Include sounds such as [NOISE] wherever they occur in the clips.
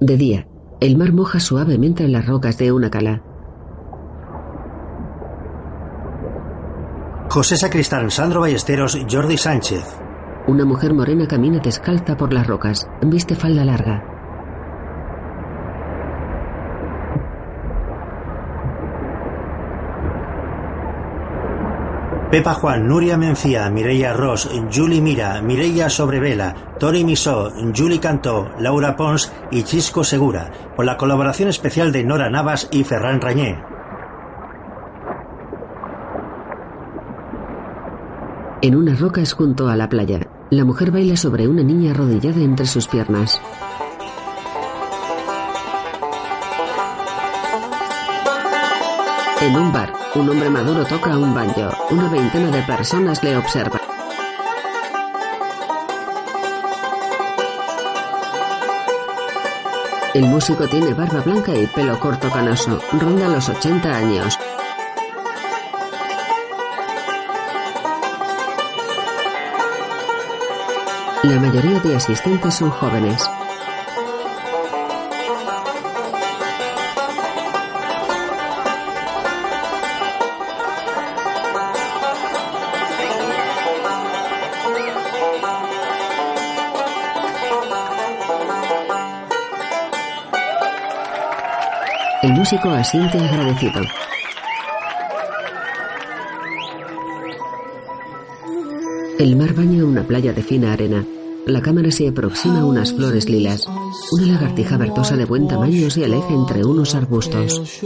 De día, el mar moja suavemente en las rocas de una cala. José Sacristán, Sandro Ballesteros, Jordi Sánchez. Una mujer morena camina descalza por las rocas. Viste falda larga. Pepa Juan, Nuria Mencía, Mireia Ross, Julie Mira, Mireia Sobrevela, Tori Misó, Julie Cantó, Laura Pons y Chisco Segura, con la colaboración especial de Nora Navas y Ferran Rañé. En una roca es junto a la playa. La mujer baila sobre una niña arrodillada entre sus piernas. En un bar, un hombre maduro toca un banjo. Una veintena de personas le observan. El músico tiene barba blanca y pelo corto canoso. Ronda los 80 años. La mayoría de asistentes son jóvenes. Músico asiente agradecido. El mar baña una playa de fina arena. La cámara se aproxima a unas flores lilas. Una lagartija vertosa de buen tamaño se aleja entre unos arbustos.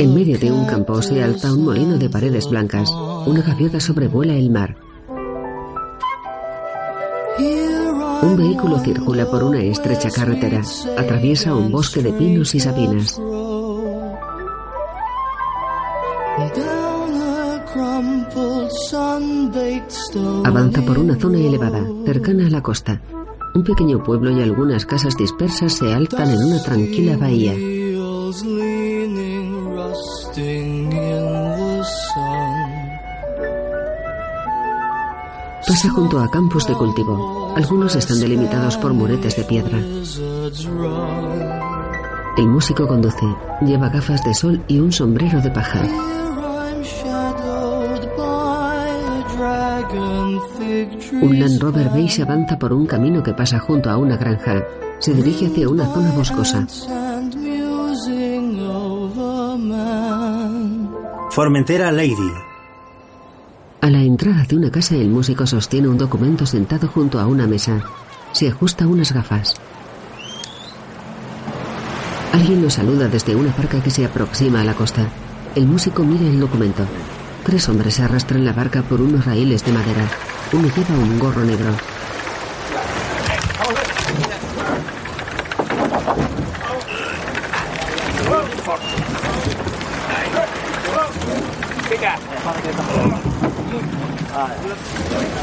En medio de un campo se alza un molino de paredes blancas. Una gaviota sobrevuela el mar. Un vehículo circula por una estrecha carretera. Atraviesa un bosque de pinos y sabinas. Avanza por una zona elevada, cercana a la costa. Un pequeño pueblo y algunas casas dispersas se alzan en una tranquila bahía. Pasa junto a campos de cultivo. Algunos están delimitados por muretes de piedra. El músico conduce. Lleva gafas de sol y un sombrero de paja. Un Land Rover beige avanza por un camino que pasa junto a una granja. Se dirige hacia una zona boscosa. Formentera Lady. A la entrada de una casa el músico sostiene un documento sentado junto a una mesa. Se ajusta unas gafas. Alguien lo saluda desde una barca que se aproxima a la costa. El músico mira el documento. Tres hombres arrastran la barca por unos raíles de madera. Uno lleva un gorro negro.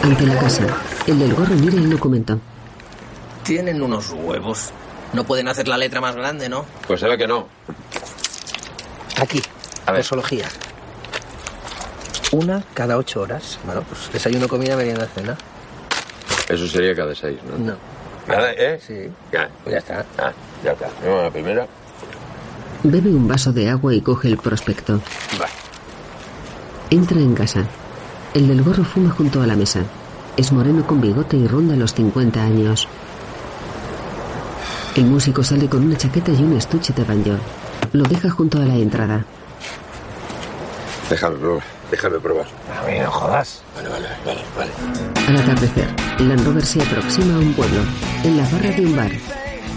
Ante la casa, el del gorro mira el documento. Tienen unos huevos. No pueden hacer la letra más grande, ¿no? Pues se ve que no. Aquí, A ver. posología. Una cada ocho horas. Bueno, pues desayuno, comida, merienda, cena. Eso sería cada seis, ¿no? No. ¿Nada, eh? Sí. Ya. Pues ya está. Ah, ya está. Vamos a la primera. Bebe un vaso de agua y coge el prospecto. Va. Entra en casa. El del gorro fuma junto a la mesa. Es moreno con bigote y ronda los 50 años. El músico sale con una chaqueta y un estuche de banjo. Lo deja junto a la entrada. Déjame probar. Déjame probar. A mí no jodas. Vale, vale, vale, vale. Al atardecer, Land Rover se aproxima a un pueblo. En la barra de un bar,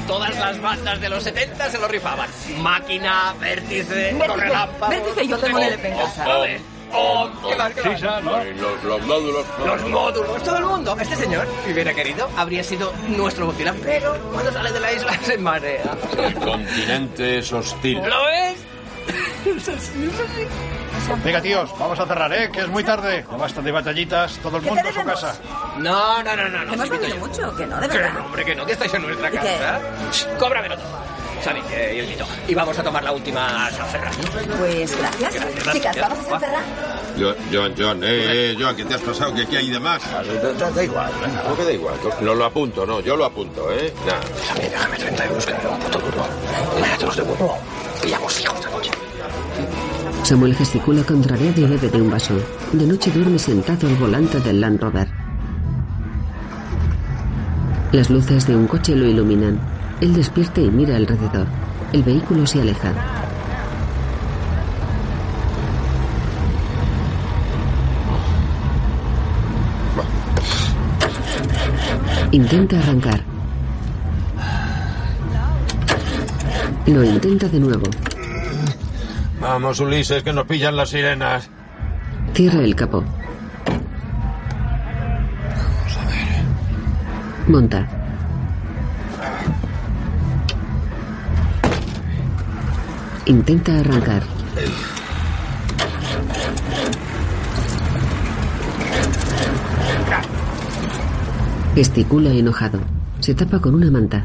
Todas las bandas de los 70 se lo rifaban. Máquina, vértice, correlámpago. Vértice, yo tengo el LP en casa. Joder. Oh, ¿qué más, qué más? Los, los módulos. Los módulos, todo el mundo. Este señor, si hubiera querido, habría sido nuestro bocilán, pero cuando sale de la isla se marea. El continente es hostil. ¿Lo ves? Venga, tíos, vamos a cerrar, ¿eh? Que es muy tarde. Ya basta de batallitas, todo el ¿Qué mundo a su casa. No, no, no, no. no Hemos yo. mucho, que no, de Que verdad. no, hombre, que no, que estáis en nuestra casa. Cóbramelo todo. Yo invito. Y vamos a tomar la última San Ferran. Pues gracias. Gracias, Chicas, gracias. ¿vamos a San Ferran? Joan, Joan, eh, eh, Joan, ¿qué te has pasado? ¿Qué, qué hay de más? Da, da- da igual, venga. ¿Cómo que da igual? No lo apunto, no, yo lo apunto, ¿eh? Nah. Déjame, déjame 30 euros que me veo un puto duro. Mañana te los devuelvo. Pillamos fijo esta noche. Samuel gesticula contrariado y bebe de un vaso. De noche duerme sentado al volante del Land Rover. Las luces de un coche lo iluminan. Él despierta y mira alrededor. El vehículo se aleja. Intenta arrancar. Lo intenta de nuevo. Vamos, Ulises, que nos pillan las sirenas. Cierra el capó. Monta. Intenta arrancar. Gesticula enojado. Se tapa con una manta.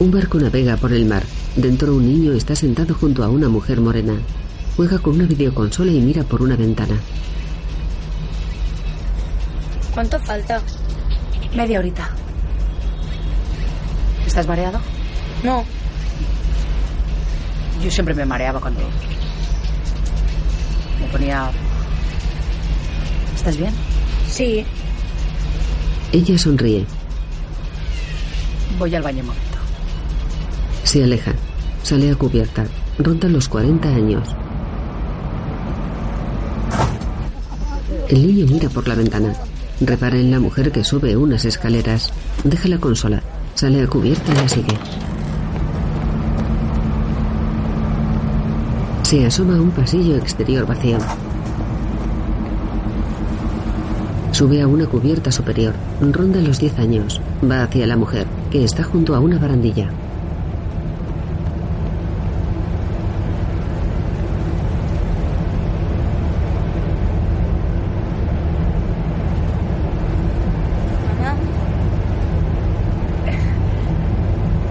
Un barco navega por el mar. Dentro un niño está sentado junto a una mujer morena. Juega con una videoconsola y mira por una ventana. ¿Cuánto falta? Media horita. ¿Estás mareado? No, Yo siempre me mareaba cuando me ponía... ¿Estás bien? sí. Ella sonríe. Voy al baño un momento. Se aleja. Sale a cubierta. Ronda los 40 años. El niño mira por la ventana. Repara en la mujer que sube unas escaleras. Deja la consola. Sale a cubierta y la sigue. Se asoma a un pasillo exterior vacío. Sube a una cubierta superior. Ronda los 10 años. Va hacia la mujer, que está junto a una barandilla. Mamá,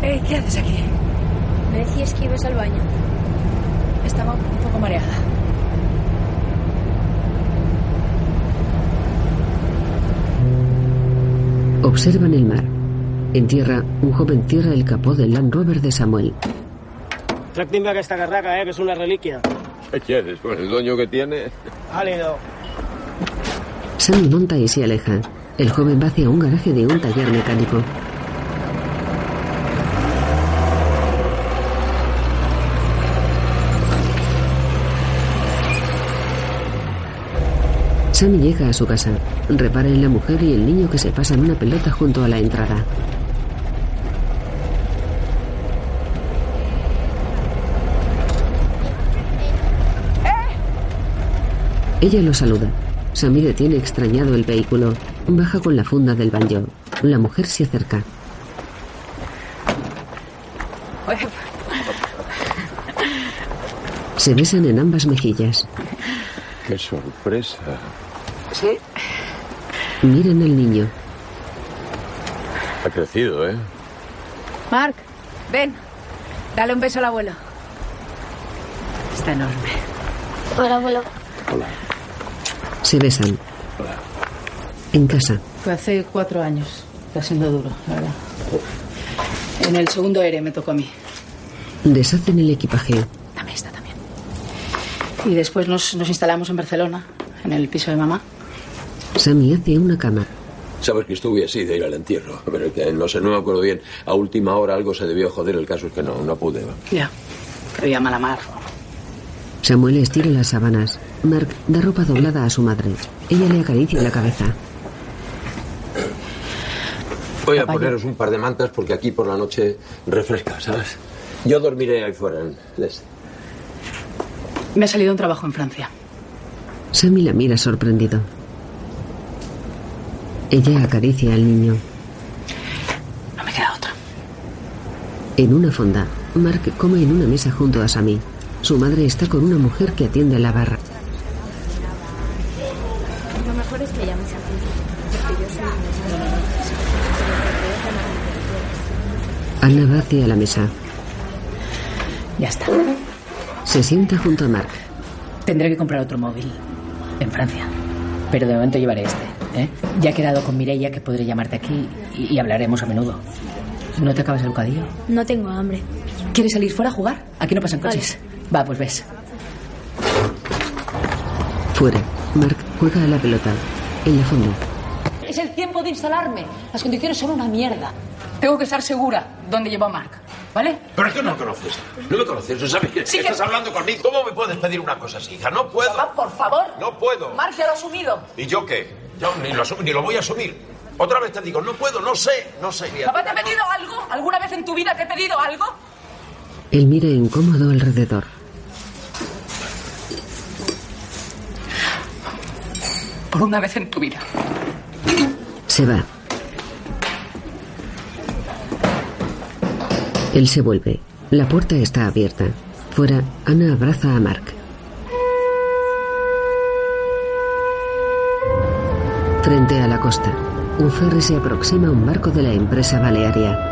Ey, ¿Qué haces aquí? me decías que ibas al baño. Estaba un poco mareada. Observan el mar. En tierra, un joven cierra el capó del Land Rover de Samuel. Tractimba aquesta carraca, eh, que és una relíquia. ¿Qué quieres? Pues el dueño que tiene. Àlido. Sammy monta y se aleja. El joven va hacia un garaje de un taller mecánico. Sammy llega a su casa. Repara en la mujer y el niño que se pasan una pelota junto a la entrada. Ella lo saluda. Sammy detiene extrañado el vehículo. Baja con la funda del banjo. La mujer se acerca. Se besan en ambas mejillas. ¡Qué sorpresa! Sí. Miran al niño. Ha crecido, ¿eh? Mark, ven. Dale un beso al abuelo. Está enorme. Hola, abuelo. Se besan. En casa. Fue hace cuatro años. Está siendo duro, la verdad. En el segundo ERE me tocó a mí. Deshacen el equipaje. Dame esta también. Y después nos, nos instalamos en Barcelona, en el piso de mamá. Sammy hace una cama. Sabes que estuve así de ir al entierro, pero que no sé, no me acuerdo bien. A última hora algo se debió joder, el caso es que no, no pude. Ya. Que había mala mar. Samuel estira las sábanas. Mark da ropa doblada a su madre. Ella le acaricia la cabeza. Voy a poneros un par de mantas porque aquí por la noche refresca, ¿sabes? Yo dormiré ahí fuera en el este. Me ha salido un trabajo en Francia. Sammy la mira sorprendido. Ella acaricia al niño. No me queda otra. En una fonda, Mark come en una mesa junto a Sammy. Su madre está con una mujer que atiende la barra. Lo mejor es que llames a ti. Porque yo soy Ana va hacia la mesa. Ya está. Se sienta junto a Mark. Tendré que comprar otro móvil. En Francia. Pero de momento llevaré este. ¿eh? Ya he quedado con Mireia que podré llamarte aquí y, y hablaremos a menudo. ¿No te acabas el bocadillo? No tengo hambre. ¿Quieres salir fuera a jugar? Aquí no pasan coches. Va, pues ves. Fuera, Mark juega a la pelota. En la fondo, Es el tiempo de instalarme. Las condiciones son una mierda. Tengo que estar segura dónde llevo a Mark. ¿Vale? Pero es que no me conoces. No me conoces. ¿No sabes que Sí que- estás hablando conmigo? ¿Cómo me puedes pedir una cosa así, hija? No puedo. Papá, por favor. No puedo. Mark ya lo ha asumido. ¿Y yo qué? Yo ni lo, asu- ni lo voy a asumir. Otra vez te digo, no puedo, no sé, no sé. ¿Papá te ha pedido algo? ¿Alguna vez en tu vida te he pedido algo? él mira incómodo alrededor. Por una vez en tu vida. Se va. Él se vuelve. La puerta está abierta. Fuera, Ana abraza a Mark. Frente a la costa, un ferry se aproxima a un barco de la empresa balearia.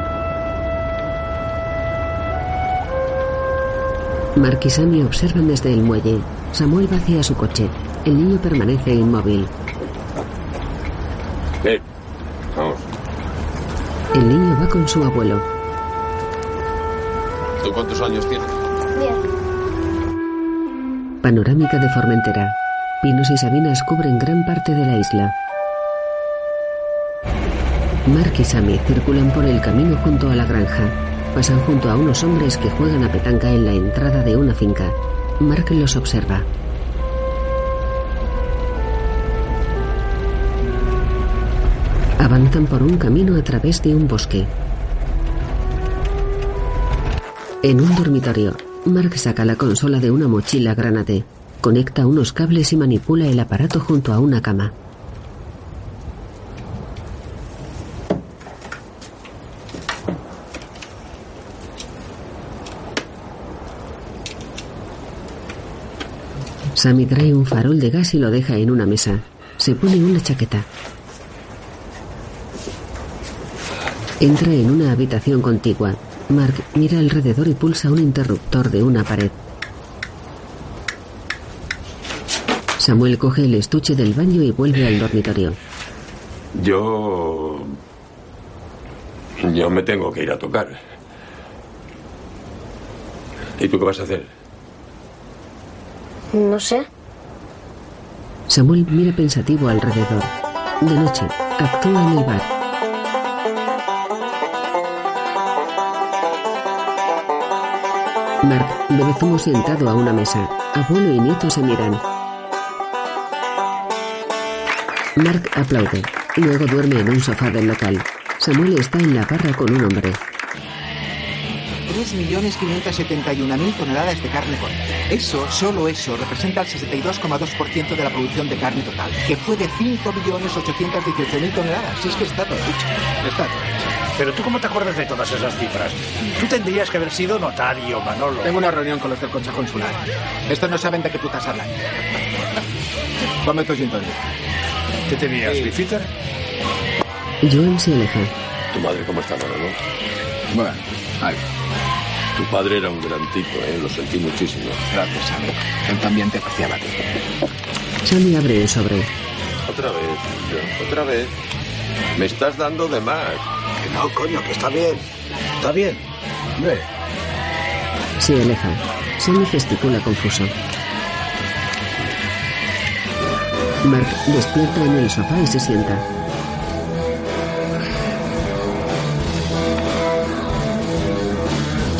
Mark y Sammy observan desde el muelle. Samuel va hacia su coche. El niño permanece inmóvil. Ven, vamos. El niño va con su abuelo. ¿Tú cuántos años tienes? Panorámica de Formentera. Pinos y sabinas cubren gran parte de la isla. Mark y Sammy circulan por el camino junto a la granja. Pasan junto a unos hombres que juegan a petanca en la entrada de una finca. Mark los observa. Avanzan por un camino a través de un bosque. En un dormitorio, Mark saca la consola de una mochila granate, conecta unos cables y manipula el aparato junto a una cama. Sammy trae un farol de gas y lo deja en una mesa. Se pone una chaqueta. Entra en una habitación contigua. Mark mira alrededor y pulsa un interruptor de una pared. Samuel coge el estuche del baño y vuelve al dormitorio. Yo... Yo me tengo que ir a tocar. ¿Y tú qué vas a hacer? No sé. Samuel mira pensativo alrededor. De noche, actúa en el bar. Mark bebe zumo sentado a una mesa. Abuelo y nieto se miran. Mark aplaude. Luego duerme en un sofá del local. Samuel está en la barra con un hombre. 3.571.000 toneladas de carne con. Eso, solo eso, representa el 62,2% de la producción de carne total, que fue de 5.818.000 toneladas. Si es que está todo hecho. Está todo hecho. Pero tú cómo te acuerdas de todas esas cifras? Tú tendrías que haber sido notario, Manolo. Tengo una reunión con los del Consejo Consular. Estos no saben de qué putas hablan. Ponme tu gin. ¿Qué tenías, Bifitter? Joan se aleja. ¿Tu madre cómo está, Manolo? Bueno, ahí. Tu padre era un gran tipo, ¿eh? Lo sentí muchísimo. Gracias, Sammy. Él también te apreciaba a ti. Sammy abre el sobre. Otra vez, John, otra vez. Me estás dando de más. Que no, coño, que está bien. Está bien. Ve. Se aleja. Sammy gesticula confuso. Mark despierta en el sofá y se sienta.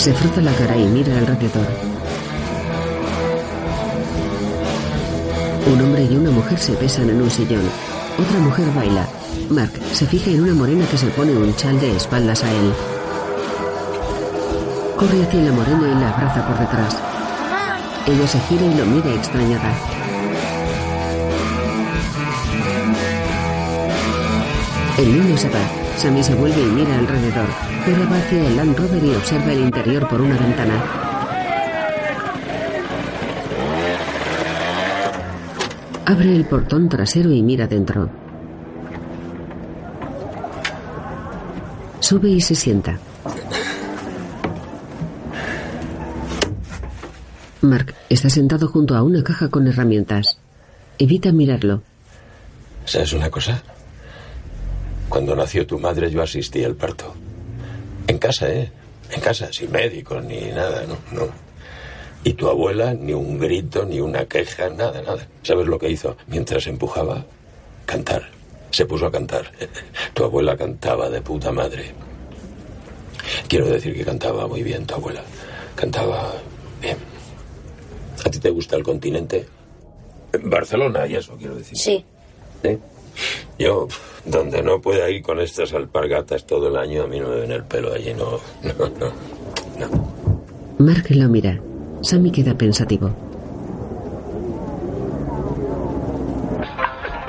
Se frota la cara y mira alrededor. Un hombre y una mujer se besan en un sillón. Otra mujer baila. Mark se fija en una morena que se pone un chal de espaldas a él. Corre hacia la morena y la abraza por detrás. Ella se gira y lo mira extrañada. El niño se va. Sammy se vuelve y mira alrededor. Cora va hacia el Land Rover y observa el interior por una ventana. Abre el portón trasero y mira dentro. Sube y se sienta. Mark está sentado junto a una caja con herramientas. Evita mirarlo. ¿Sabes una cosa? Cuando nació tu madre yo asistí al parto. En casa, ¿eh? En casa, sin médico ni nada, no, no. Y tu abuela, ni un grito, ni una queja, nada, nada. ¿Sabes lo que hizo? Mientras empujaba, cantar. Se puso a cantar. [LAUGHS] Tu abuela cantaba de puta madre. Quiero decir que cantaba muy bien tu abuela. Cantaba bien. ¿A ti te gusta el continente? Barcelona y eso, quiero decir. Sí. ¿Sí? Yo, donde no pueda ir con estas alpargatas todo el año, a mí no me ven el pelo allí, no, no, no. Mark lo mira. Sammy queda pensativo.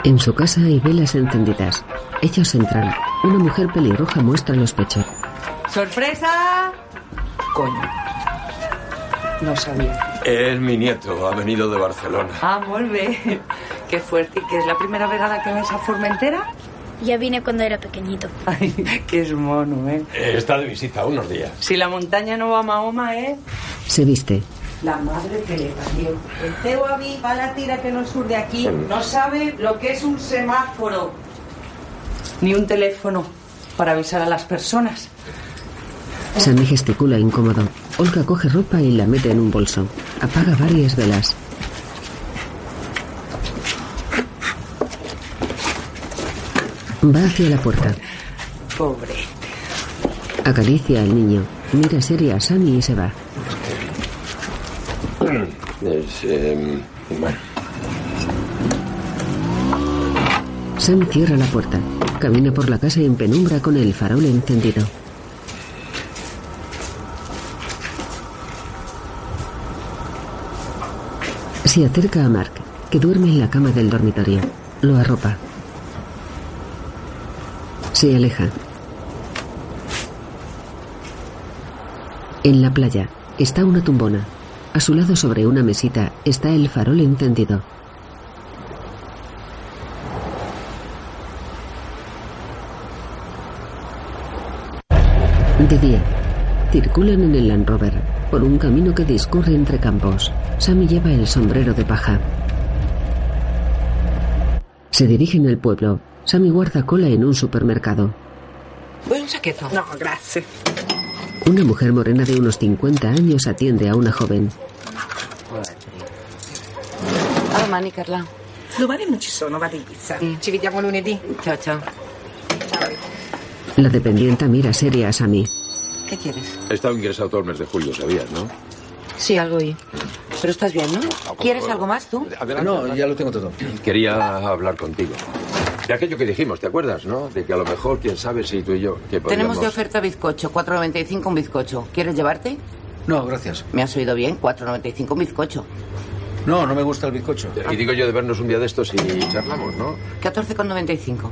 En su casa hay velas encendidas. Ellos entran. Una mujer pelirroja muestra los pechos. ¡Sorpresa! Coño. No sabía. Es mi nieto, ha venido de Barcelona. Ah, bé. Qué fuerte. ¿Que es la primera vegada que ves a Formentera? Ya vine cuando era pequeñito. Ay, que es mono, ¿eh? Eh, Está de visita unos días. Si la montaña no va a Mahoma, ¿eh? Se viste. La madre que le parió. El teu avi va a la tira que no sur de aquí. No sabe lo que es un semáforo. Ni un teléfono para avisar a las personas. Sammy gesticula incómodo. Olga coge ropa y la mete en un bolso. Apaga varias velas. Va hacia la puerta. Pobre. Acaricia al niño. Mira seria a Sammy y se va. Es, eh, bueno, Sam cierra la puerta. Camina por la casa en penumbra con el farol encendido. Se acerca a Mark, que duerme en la cama del dormitorio. Lo arropa. Se aleja. En la playa está una tumbona. A su lado sobre una mesita está el farol encendido. De día, circulan en el Land Rover por un camino que discurre entre campos. Sammy lleva el sombrero de paja. Se dirigen al pueblo. Sammy guarda cola en un supermercado. Vuoi un sacchetto? No, grazie. Una mujer morena de unos 50 años atiende a una joven. A domani, Carla. Domani non ci sono, vado in pizza. Ci vediamo lunedì. Ciao, ciao. La dependienta mira seria a Sammy. ¿Qué quieres? he estado ingresado todo el mes de julio, ¿sabías, no? Sí, algo oí. Pero estás bien, ¿no? ¿Quieres algo más tú? No, ya lo tengo todo. Quería hablar contigo. De aquello que dijimos, ¿te acuerdas, no? De que a lo mejor, quién sabe si tú y yo... Que Tenemos de oferta bizcocho, 4.95 un bizcocho. ¿Quieres llevarte? No, gracias. ¿Me has oído bien? 4.95 un bizcocho. No, no me gusta el bizcocho. Y digo yo de vernos un día de estos y charlamos, ¿no? 14,95.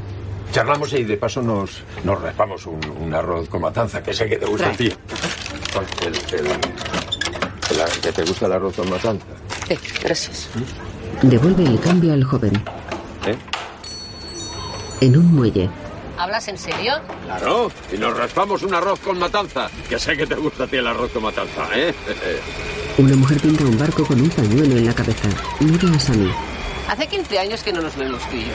Charlamos y de paso nos, nos raspamos un, un arroz con matanza, que sé que te gusta a ti. El, el- el- ¿Que te gusta el arroz con matanza? Sí, gracias. Devuelve el cambio al joven. ¿Eh? En un muelle, ¿Hablas en serio? Claro, y nos raspamos un arroz con matanza, que sé que te gusta a ti el arroz con matanza, ¿eh? una mujer pinta un barco con un pañuelo en la cabeza. Mira a Sammy. Hace 15 años que no nos vemos tú y yo.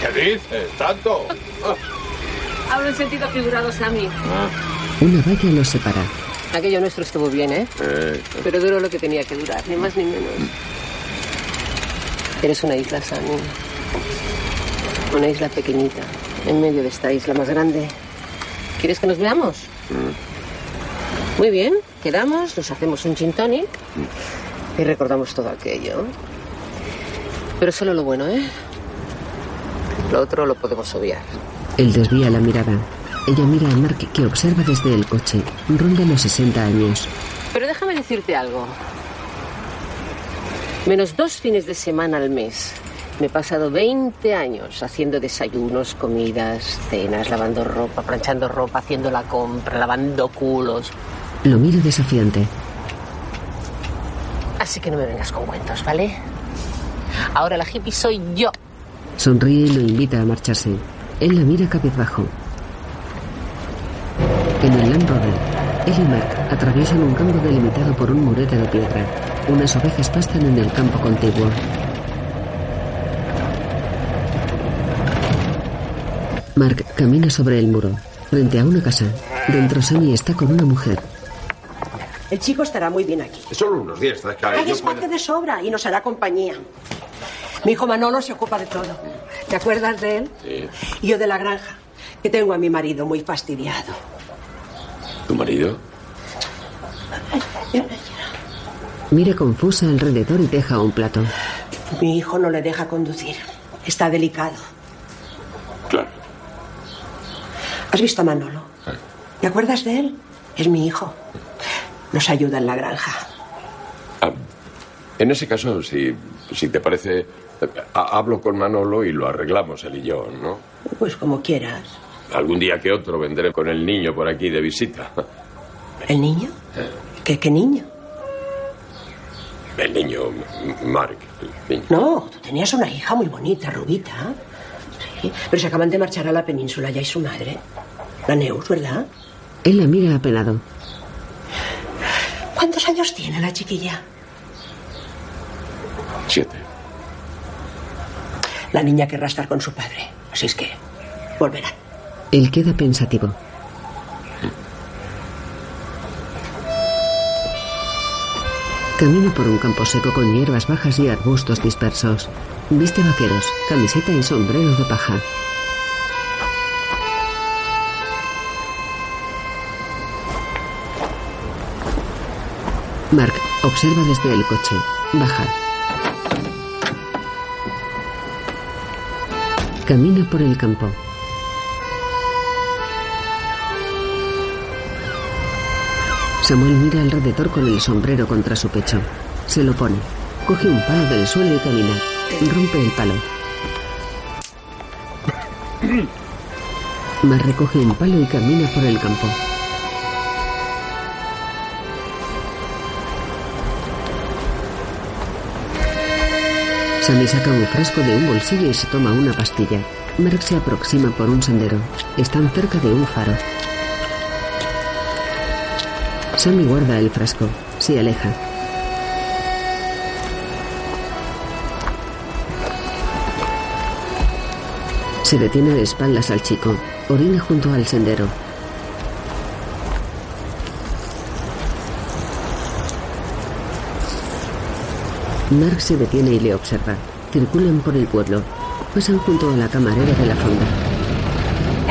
¿Qué dices? ¿Tanto? [LAUGHS] Hablo en sentido figurado, Sammy. Una valla los separa. Aquello nuestro estuvo bien, ¿eh? Eh, Pero duró lo que tenía que durar, ni más ni menos. Eres una isla, Sammy. Una isla pequeñita, en medio de esta isla más grande. ¿Quieres que nos veamos? Muy bien, quedamos, nos hacemos un gin tonic y recordamos todo aquello. Pero solo lo bueno, ¿eh? Lo otro lo podemos obviar. Él desvía la mirada. Ella mira a Mark que observa desde el coche. Ronda los 60 años. Pero déjame decirte algo. Menos dos fines de semana al mes. Me he pasado 20 años haciendo desayunos, comidas, cenas, lavando ropa, planchando ropa, haciendo la compra, lavando culos. Lo mira desafiante. Así que no me vengas con cuentos, ¿vale? Ahora la hippie soy yo. Sonríe y lo invita a marcharse. Él la mira cabizbajo. En el Land Rover, Él y Mark atraviesan un campo delimitado por un murete de piedra. Unas ovejas pastan en el campo contiguo. Mark camina sobre el muro, frente a una casa. Dentro Sammy está con una mujer. El chico estará muy bien aquí. Solo unos días. Hay espacio puedo- de sobra y nos hará compañía. Mi hijo Manolo se ocupa de todo. ¿Te acuerdas de él? Sí. Y yo de la granja, que tengo a mi marido muy fastidiado. ¿Tu marido? Mira confusa alrededor y deja un plato. Mi hijo no le deja conducir. Está delicado. Claro. ¿Has visto a Manolo? ¿Te acuerdas de él? Es mi hijo. Nos ayuda en la granja. En ese caso, si, si te parece, hablo con Manolo y lo arreglamos él y yo, ¿no? Pues como quieras. Algún día que otro vendré con el niño por aquí de visita. ¿El niño? ¿Qué, qué niño? El niño, Mark, el niño. No, tú tenías una hija muy bonita, Rubita. Sí, pero se acaban de marchar a la península ya y su madre. La Neus, ¿verdad? Él la mira apenado. ¿Cuántos años tiene la chiquilla? Siete. La niña querrá estar con su padre. Así es que volverán. Él queda pensativo. Camina por un campo seco con hierbas bajas y arbustos dispersos. Viste vaqueros, camiseta y sombrero de paja. Mark observa desde el coche. Baja. Camina por el campo. Samuel mira alrededor con el sombrero contra su pecho. Se lo pone. Coge un palo del suelo y camina. Rompe el palo. [COUGHS] Mar recoge un palo y camina por el campo. Sammy saca un frasco de un bolsillo y se toma una pastilla. Mark se aproxima por un sendero. Están cerca de un faro. Sammy guarda el frasco. Se aleja. Se detiene de espaldas al chico. Orina junto al sendero. Mark se detiene y le observa. Circulan por el pueblo. Pasan junto a la camarera de la fonda.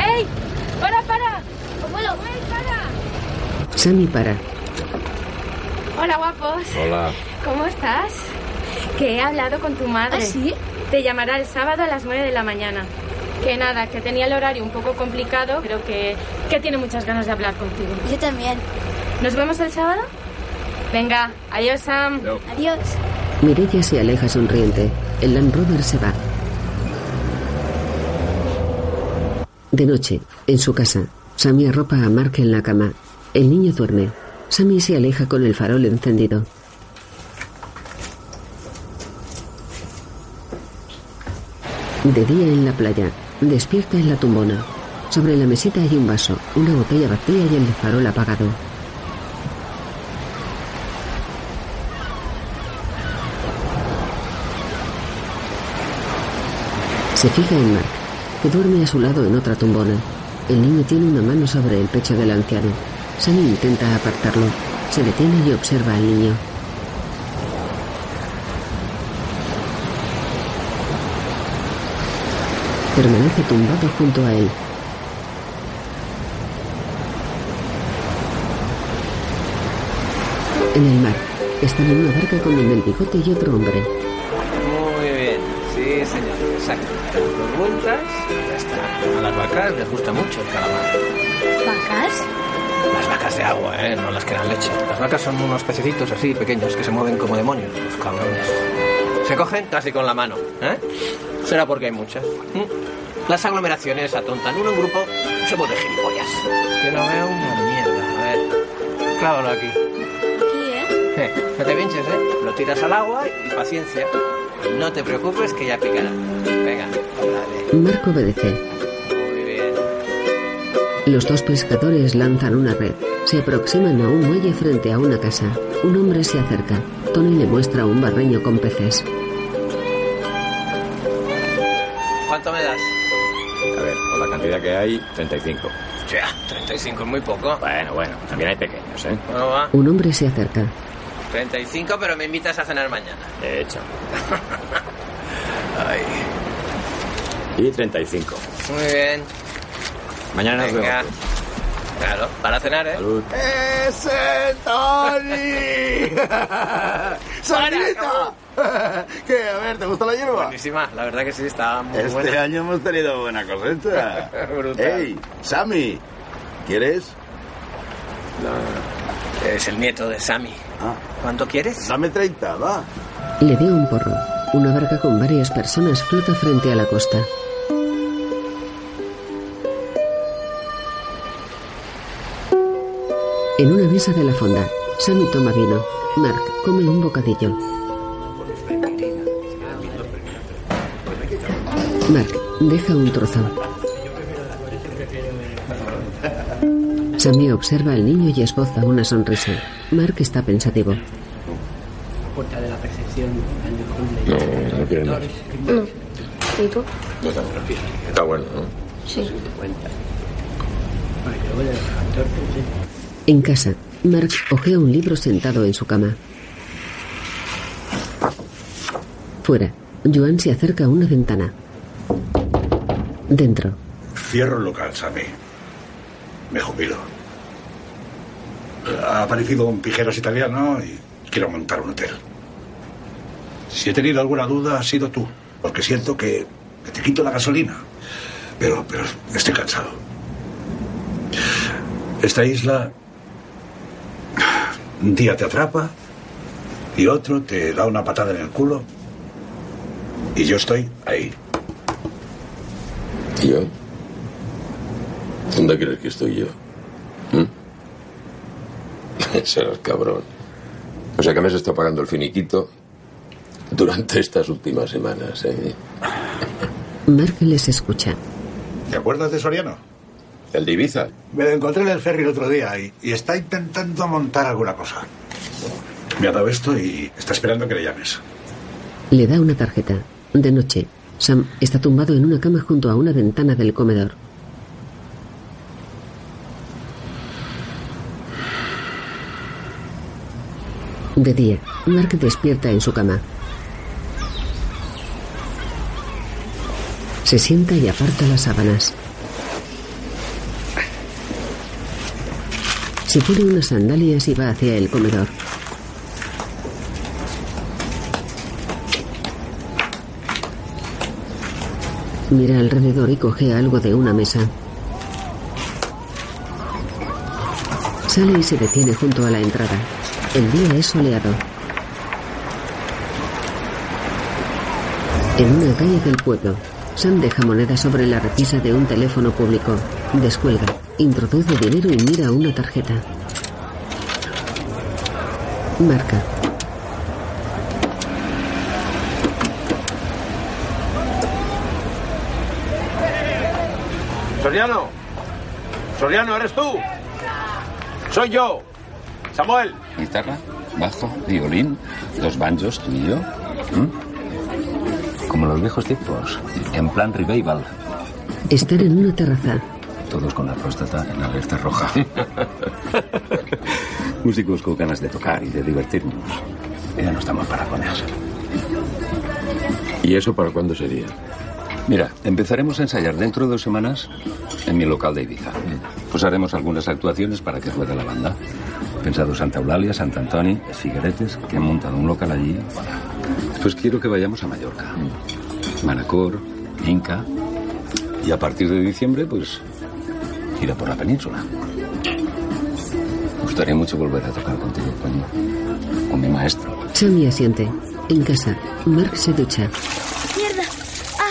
¡Ey! ¡Para, para! ¡Abuelo! ¡Ey, para! Sammy para. Hola, guapos. Hola. ¿Cómo estás? Que he hablado con tu madre. ¿Ah, sí? Te llamará el sábado a las 9 de la mañana. Que nada, que tenía el horario un poco complicado, pero que, que tiene muchas ganas de hablar contigo. Yo también. ¿Nos vemos el sábado? Venga, adiós, Sam. Adiós. Mireia se aleja sonriente. El Land Rover se va. De noche, en su casa, Sammy arropa a Mark en la cama. El niño duerme. Sammy se aleja con el farol encendido. De día en la playa, despierta en la tumbona. Sobre la mesita hay un vaso, una botella vacía y el farol apagado. Se fija en Mark, que duerme a su lado en otra tumbona. El niño tiene una mano sobre el pecho del anciano. Sammy intenta apartarlo. Se detiene y observa al niño. Permanece tumbado junto a él. En el mar, están en una barca con el del bigote y otro hombre. Exacto. Dos vueltas, ya está. A las vacas les gusta mucho el calamar. ¿Vacas? Las vacas de agua, ¿eh? No las que dan leche. Las vacas son unos pececitos así, pequeños, que se mueven como demonios, los cabrones. Se cogen casi con la mano, ¿eh? Será porque hay muchas. ¿Mm? Las aglomeraciones atontan. Uno en grupo se vuelve gilipollas. Yo no veo una mierda. A ver, clávalo aquí. Aquí, ¿eh? Eh, no te pinches, ¿eh? Lo tiras al agua y paciencia. No te preocupes que ya picará. Venga, dale. Mark obedece. Muy bien. Los dos pescadores lanzan una red. Se aproximan a un muelle frente a una casa. Un hombre se acerca. Tony le muestra un barreño con peces. ¿Cuánto me das? A ver, por la cantidad que hay, 35. Ya, 35 es muy poco. Bueno, bueno, también hay pequeños, ¿eh? Un hombre se acerca. 35, pero me invitas a cenar mañana. De hecho. [LAUGHS] Ay. Y 35. Muy bien. Mañana nos Venga. vemos. Claro, para cenar, ¿eh? Salud. ¡Ese Tony! [LAUGHS] ¡Sangrita! [LAUGHS] ¿Qué? A ver, ¿te gusta la hierba? Buenísima, la verdad que sí, está muy Este buena. año hemos tenido buena cosecha. Brutal. ¡Ey, Sammy! ¿Quieres? Es el nieto de Sammy. Ah. ¿Cuánto quieres? Dame 30, va. Le dio un porro. Una barca con varias personas flota frente a la costa. En una mesa de la fonda, Sammy toma vino. Mark come un bocadillo. Mark deja un trozo. Sammy observa al niño y esboza una sonrisa. Mark está pensativo. Puerta de la percepción. No, no quieren más. No. ¿Y tú? Yo también. Está bueno, ¿no? Sí. En casa, Mark ojea un libro sentado en su cama. Fuera, Joan se acerca a una ventana. Dentro, Cierro el local, Sammy. Me jubilo. Ha aparecido un pijeros italiano y quiero montar un hotel. Si he tenido alguna duda, ha sido tú. Porque siento que, te quito la gasolina. Pero, pero estoy cansado. Esta isla. Un día te atrapa y otro te da una patada en el culo. Y yo estoy ahí. ¿Y yo? ¿Dónde crees que estoy yo? [LAUGHS] Serás cabrón. O sea que me has estado pagando el finiquito durante estas últimas semanas, ¿eh? [LAUGHS] Mark les escucha. ¿Te acuerdas de Soriano? ¿El de Ibiza? Me lo encontré en el ferry el otro día y, y está intentando montar alguna cosa. Me ha dado esto y está esperando que le llames. Le da una tarjeta. De noche, Sam está tumbado en una cama junto a una ventana del comedor. De día, Mark despierta en su cama. Se sienta y aparta las sábanas. Se pone unas sandalias y va hacia el comedor. Mira alrededor y coge algo de una mesa. Sale y se detiene junto a la entrada. El día es soleado. En una calle del pueblo, Sam deja monedas sobre la repisa de un teléfono público. Descuelga, introduce dinero y mira una tarjeta. Marca. Soriano. Soriano, ¿eres tú? Soy yo. Samuel. Guitarra, bajo, violín, dos banjos, tú y yo. ¿Mm? Como los viejos tiempos, en plan revival. Están en una terraza. Todos con la próstata en alerta roja. [LAUGHS] Músicos con ganas de tocar y de divertirnos. Ya no estamos para coñas. ¿Y eso para cuándo sería? Mira, empezaremos a ensayar dentro de dos semanas en mi local de Ibiza. Pues haremos algunas actuaciones para que ruede la banda. Pensado Santa Eulalia, Sant Antoni, Figueretes, que han montado un local allí. Pues quiero que vayamos a Mallorca. Manacor, Inca. Y a partir de diciembre, pues, ir a por la península. Me gustaría mucho volver a tocar contigo, coño. Con mi maestro. Sammy asiente. En casa, Mark se ducha. ¡Mierda! ¡Ah!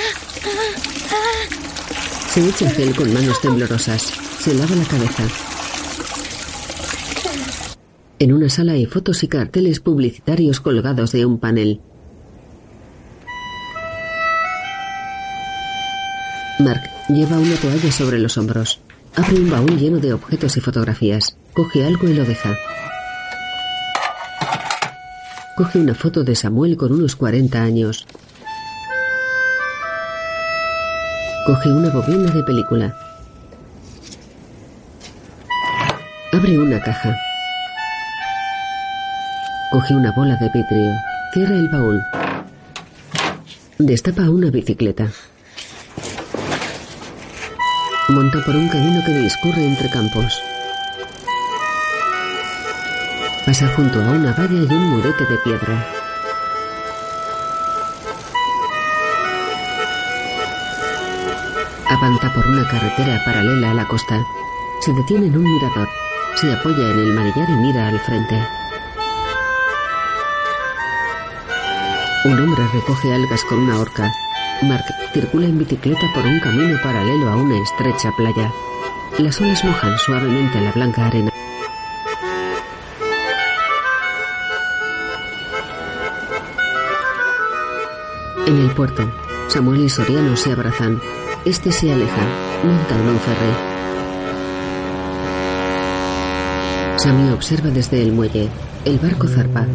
¡Ah! ¡Ah! Se echa gel con manos temblorosas. Se lava la cabeza. En una sala hay fotos y carteles publicitarios colgados de un panel. Mark lleva una toalla sobre los hombros. Abre un baúl lleno de objetos y fotografías. Coge algo y lo deja. Coge una foto de Samuel con unos 40 años. Coge una bobina de película. Abre una caja. Coge una bola de vidrio. Cierra el baúl. Destapa una bicicleta. Monta por un camino que discurre entre campos. Pasa junto a una valla y un murete de piedra. Avanza por una carretera paralela a la costa. Se detiene en un mirador. Se apoya en el manillar y mira al frente. Un hombre recoge algas con una horca. Mark circula en bicicleta por un camino paralelo a una estrecha playa. Las olas mojan suavemente la blanca arena. En el puerto, Samuel y Soriano se abrazan. Este se aleja, monta en un ferry. Sammy observa desde el muelle. El barco zarpa.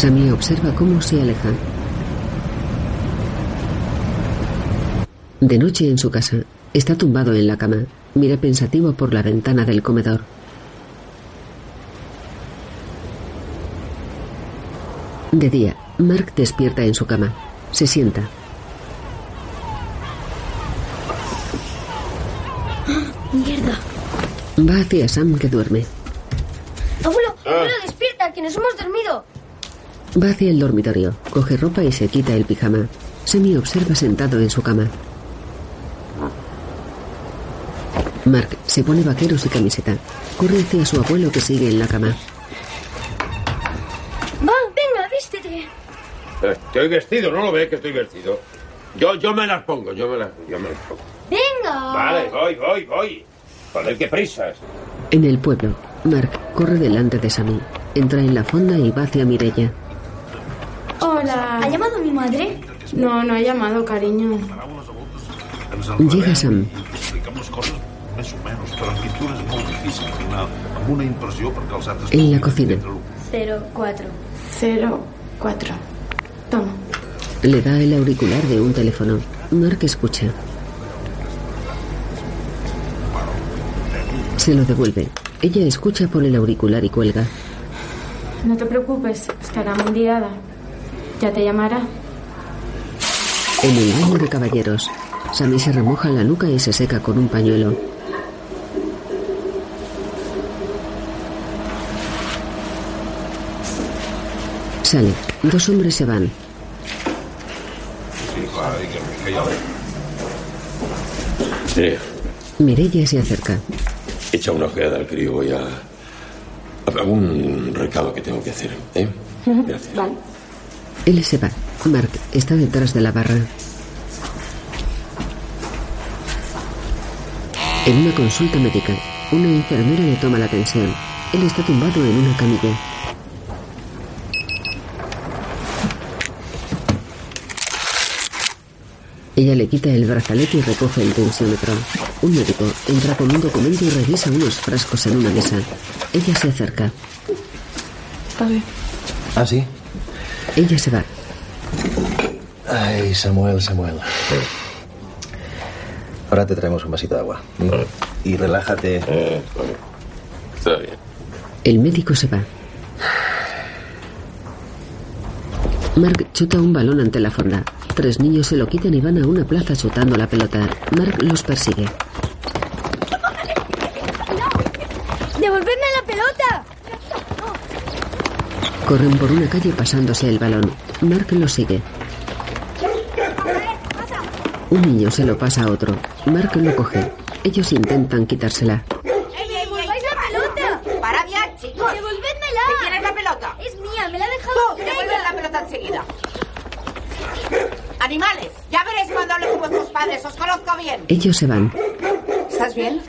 Sammy observa cómo se aleja. De noche en su casa, está tumbado en la cama. Mira pensativo por la ventana del comedor. De día, Mark despierta en su cama. Se sienta. Mierda. Va hacia Sam que duerme. Abuelo, abuelo, despierta, que nos hemos dormido. Va hacia el dormitorio, coge ropa y se quita el pijama. Sammy observa sentado en su cama. Mark se pone vaqueros y camiseta. Corre hacia su abuelo que sigue en la cama. Va, venga, vístete. Estoy vestido, ¿no lo ves que estoy vestido? Yo, yo me las pongo, yo me las, yo me las pongo. Venga. Vale, voy, voy, voy. Joder, qué prisas. En el pueblo, Mark corre delante de Sammy. Entra en la fonda y va hacia Mirella. Hola. ¿Ha llamado mi madre? No, no ha llamado, cariño. Llega Sam. En la cocina, 04. 04. Toma. le da el auricular de un teléfono. Mark escucha. Se lo devuelve. Ella escucha por el auricular y cuelga. No te preocupes, estará muy liada. Ya te llamará. En el baño de caballeros, Sammy se remoja la nuca y se seca con un pañuelo. Sale. Dos hombres se van. Sí, Mirella se acerca. echa una ojeada al crío. Voy a. a un recado que tengo que hacer, ¿eh? Gracias. Vale. Él se va. Mark está detrás de la barra. En una consulta médica, una enfermera le toma la tensión. Él está tumbado en una camilla. Ella le quita el brazalete y recoge el tensiómetro. Un médico entra con un documento y revisa unos frascos en una mesa. Ella se acerca. Está bien. ¿Ah, sí? Ella se va. Ay, Samuel, Samuel. Ahora te traemos un vasito de agua. Y relájate. Está bien. El médico se va. Mark chuta un balón ante la fonda. Tres niños se lo quitan y van a una plaza chutando la pelota. Mark los persigue. ¡Devolvedme la pelota! Corren por una calle pasándose el balón. Mark los sigue. Un niño se lo pasa a otro. Mark lo coge. Ellos intentan quitársela. ¡Devolváis la pelota! Para ya, chicos. ¡Devolvedmela! ¿Qué quieres la pelota? Es mía, me la ha dejado Tú, Mireia. devuelve la pelota enseguida. Animales, ya veréis cuando hablo con vuestros padres, os conozco bien. Ellos se van. ¿Estás bien?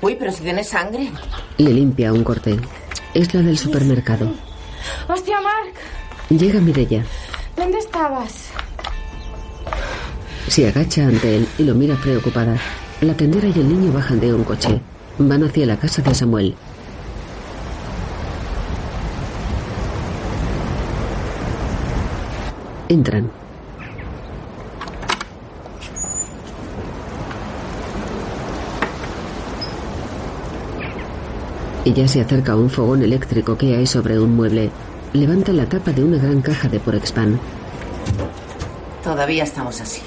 Uy, pero si tienes sangre. Le limpia un corte. Es la del supermercado. Llega Mirella. ¿dónde estabas? Se agacha ante él y lo mira preocupada. La tendera y el niño bajan de un coche. Van hacia la casa de Samuel. Entran. Ella se acerca a un fogón eléctrico que hay sobre un mueble. Levanta la tapa de una gran caja de Porexpan. Todavía estamos así.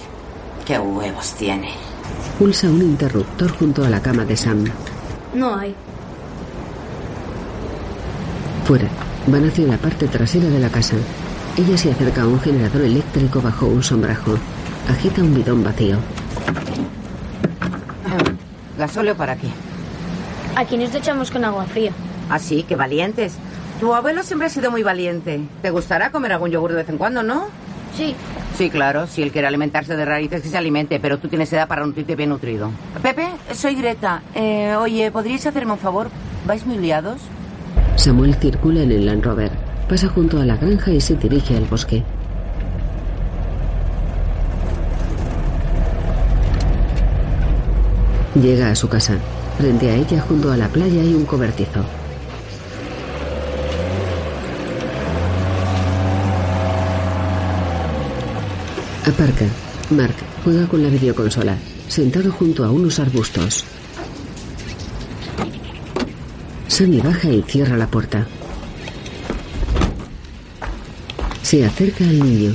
¿Qué huevos tiene? Pulsa un interruptor junto a la cama de Sam. No hay. Fuera, van hacia la parte trasera de la casa. Ella se acerca a un generador eléctrico bajo un sombrajo. Agita un bidón vacío. ¿Gasóleo para qué? Aquí nos duchamos con agua fría. Así, qué valientes. Tu abuelo siempre ha sido muy valiente. ¿Te gustará comer algún yogur de vez en cuando, no? Sí. Sí, claro, si él quiere alimentarse de raíces, que se alimente, pero tú tienes edad para nutrirte bien nutrido. Pepe, soy Greta. Eh, oye, ¿podríais hacerme un favor? ¿Vais muy liados? Samuel circula en el Land Rover. Pasa junto a la granja y se dirige al bosque. Llega a su casa. Frente a ella, junto a la playa, hay un cobertizo. Aparca. Mark juega con la videoconsola, sentado junto a unos arbustos. Sammy baja y cierra la puerta. Se acerca al niño.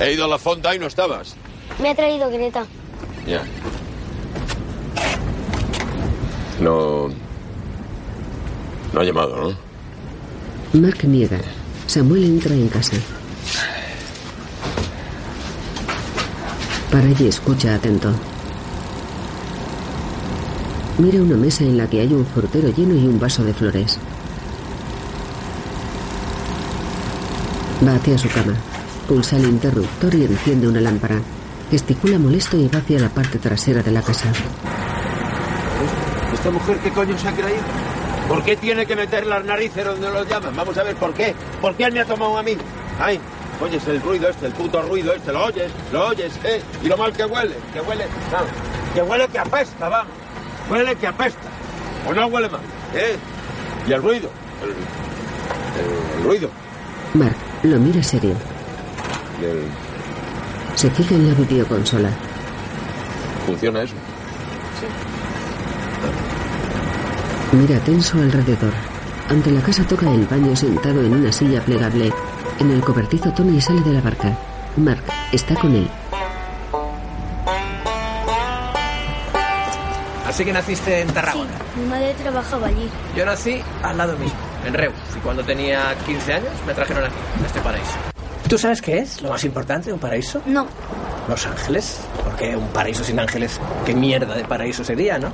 He ido a la fonda y no estabas. Me ha traído Greta. Ya. No. No ha llamado, ¿no? Mark niega. Samuel entra en casa. Para y escucha atento. Mira una mesa en la que hay un frutero lleno y un vaso de flores. Va hacia su cama. Pulsa el interruptor y enciende una lámpara. Gesticula molesto y va hacia la parte trasera de la casa. ¿Esta mujer qué coño se ha creído? ¿Por qué tiene que meter las narices donde los llaman? Vamos a ver, ¿por qué? ¿Por qué él me ha tomado a mí? Ay, oyes el ruido este, el puto ruido este, lo oyes, lo oyes, ¿eh? Y lo mal que huele, que huele, que huele que apesta, vamos. Huele que apesta. ¿O no huele mal? ¿Eh? Y el ruido, el, el- el ruido. Mark lo mira serio. El- Se fija en la videoconsola. ¿Funciona eso? Mira tenso alrededor. Ante la casa toca el baño sentado en una silla plegable. En el cobertizo Tony sale de la barca. Mark está con él. Así que naciste en Tarragona. Mi madre trabajaba allí. Yo nací al lado mismo, en Reus. Y cuando tenía 15 años me trajeron aquí, a este paraíso. ¿Tú sabes qué es lo más importante de un paraíso? No. Los ángeles. Porque un paraíso sin ángeles, qué mierda de paraíso sería, ¿no?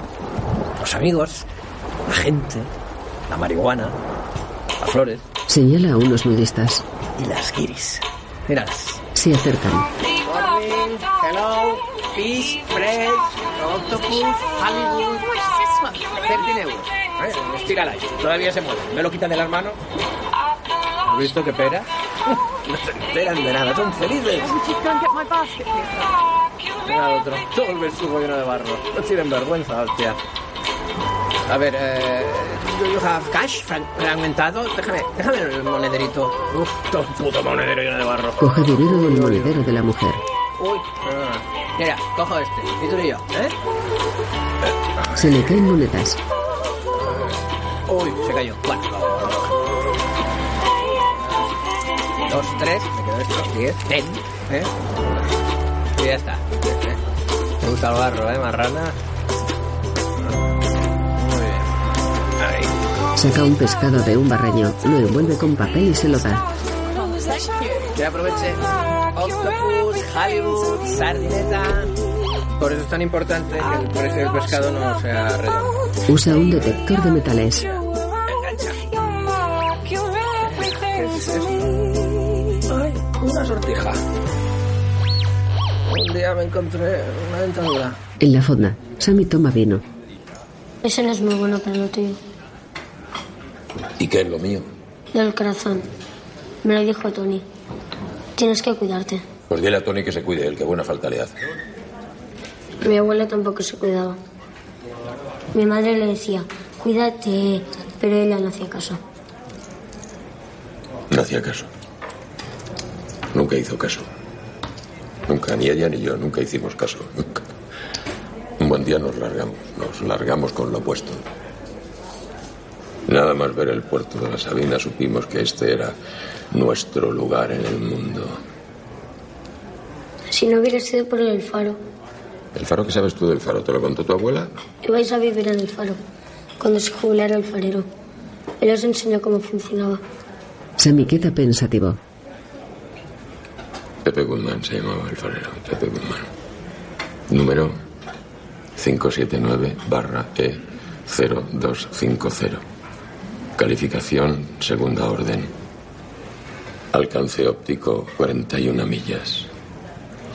Los amigos, la gente, la marihuana, las flores Señala a unos nudistas. Y las guiris. Míralas. Se acercan. Morning, hello, fish, fresh, octopus, Hollywood. 13 euros. ¿eh? Estírala ahí. Todavía se mueve. ¿Me lo quitan de las manos? ¿Has visto qué pera? [LAUGHS] no se enteran de nada, son felices. Mira otro. Todo el besugo lleno de barro. No tienen vergüenza, hostia. A ver, eh, do you have cash fragmentado? Déjame, déjame el monederito. Uf, todo puto monedero lleno de barro. Coge dinero del monedero de la mujer. Uy, ah. mira, cojo este. Y tú y yo, ¿eh? Se le caen monedas. Uy, se cayó. Bueno, dos, tres, me quedo esto, diez, ten, ¿eh? Y ya está. ¿eh? Me gusta el barro, ¿eh, marrana? Saca un pescado de un barreño, lo envuelve con papel y se lo da. Que aproveche. Octopus, Hollywood, sardineta. Por eso es tan importante que el precio del pescado no sea redondo. Usa un detector de metales. Una sortija. Un día me encontré una dentadura. En la fonda, Sammy toma vino. Ese no es muy bueno para lo tuyo. ¿Y qué es lo mío? Del corazón. Me lo dijo Tony. Tienes que cuidarte. Pues dile a Tony que se cuide, el que buena falta le hace. Mi abuela tampoco se cuidaba. Mi madre le decía, cuídate, pero ella no hacía caso. No hacía caso. Nunca hizo caso. Nunca, ni ella ni yo, nunca hicimos caso. Nunca. Un buen día nos largamos, nos largamos con lo opuesto. Nada más ver el puerto de la Sabina supimos que este era nuestro lugar en el mundo. Si no hubiera sido por el faro, ¿El faro qué sabes tú del faro? ¿Te lo contó tu abuela? ibais a vivir en el faro, cuando se jubilara el farero. Él os enseñó cómo funcionaba. Sammy queda pensativo. Pepe Guzmán se llamaba el farero, Pepe Guzmán. Número 579 barra E 0250. Calificación segunda orden. Alcance óptico 41 millas.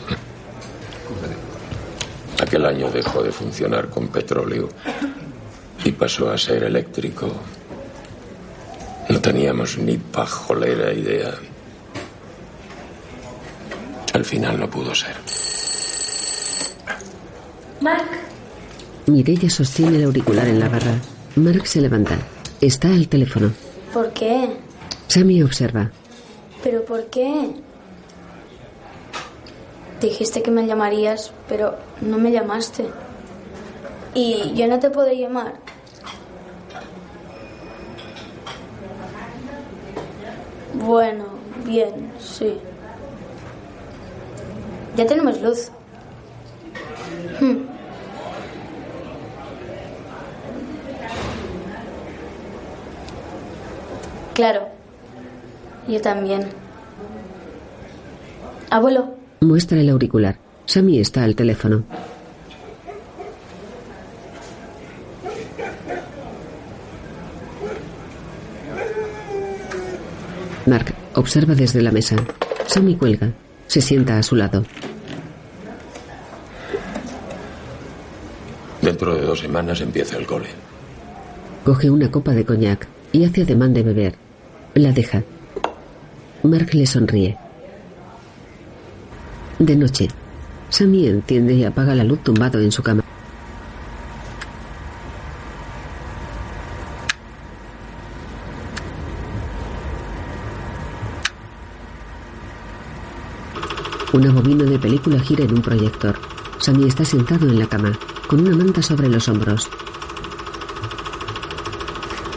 [LAUGHS] Aquel año dejó de funcionar con petróleo y pasó a ser eléctrico. No teníamos ni pajolera idea. Al final no pudo ser. Mark, Mireia sostiene el auricular en la barra. Mark se levanta. Está al teléfono. ¿por qué? Sammy observa. ¿Pero por qué? Dijiste que me llamarías, pero no me llamaste. Y yo no te puedo llamar. Bueno, bien, sí. Ya tenemos luz. Hmm. Claro. Yo también. Abuelo, Muestra el auricular. Sammy está al teléfono. Mark observa desde la mesa. Sammy cuelga. Se sienta a su lado. Dentro de dos semanas empieza el cole. Coge una copa de coñac y hace ademán de beber. La deja. Mark le sonríe. De noche, Sammy enciende y apaga la luz tumbado en su cama. Una bobina de película gira en un proyector. Sammy está sentado en la cama, con una manta sobre los hombros.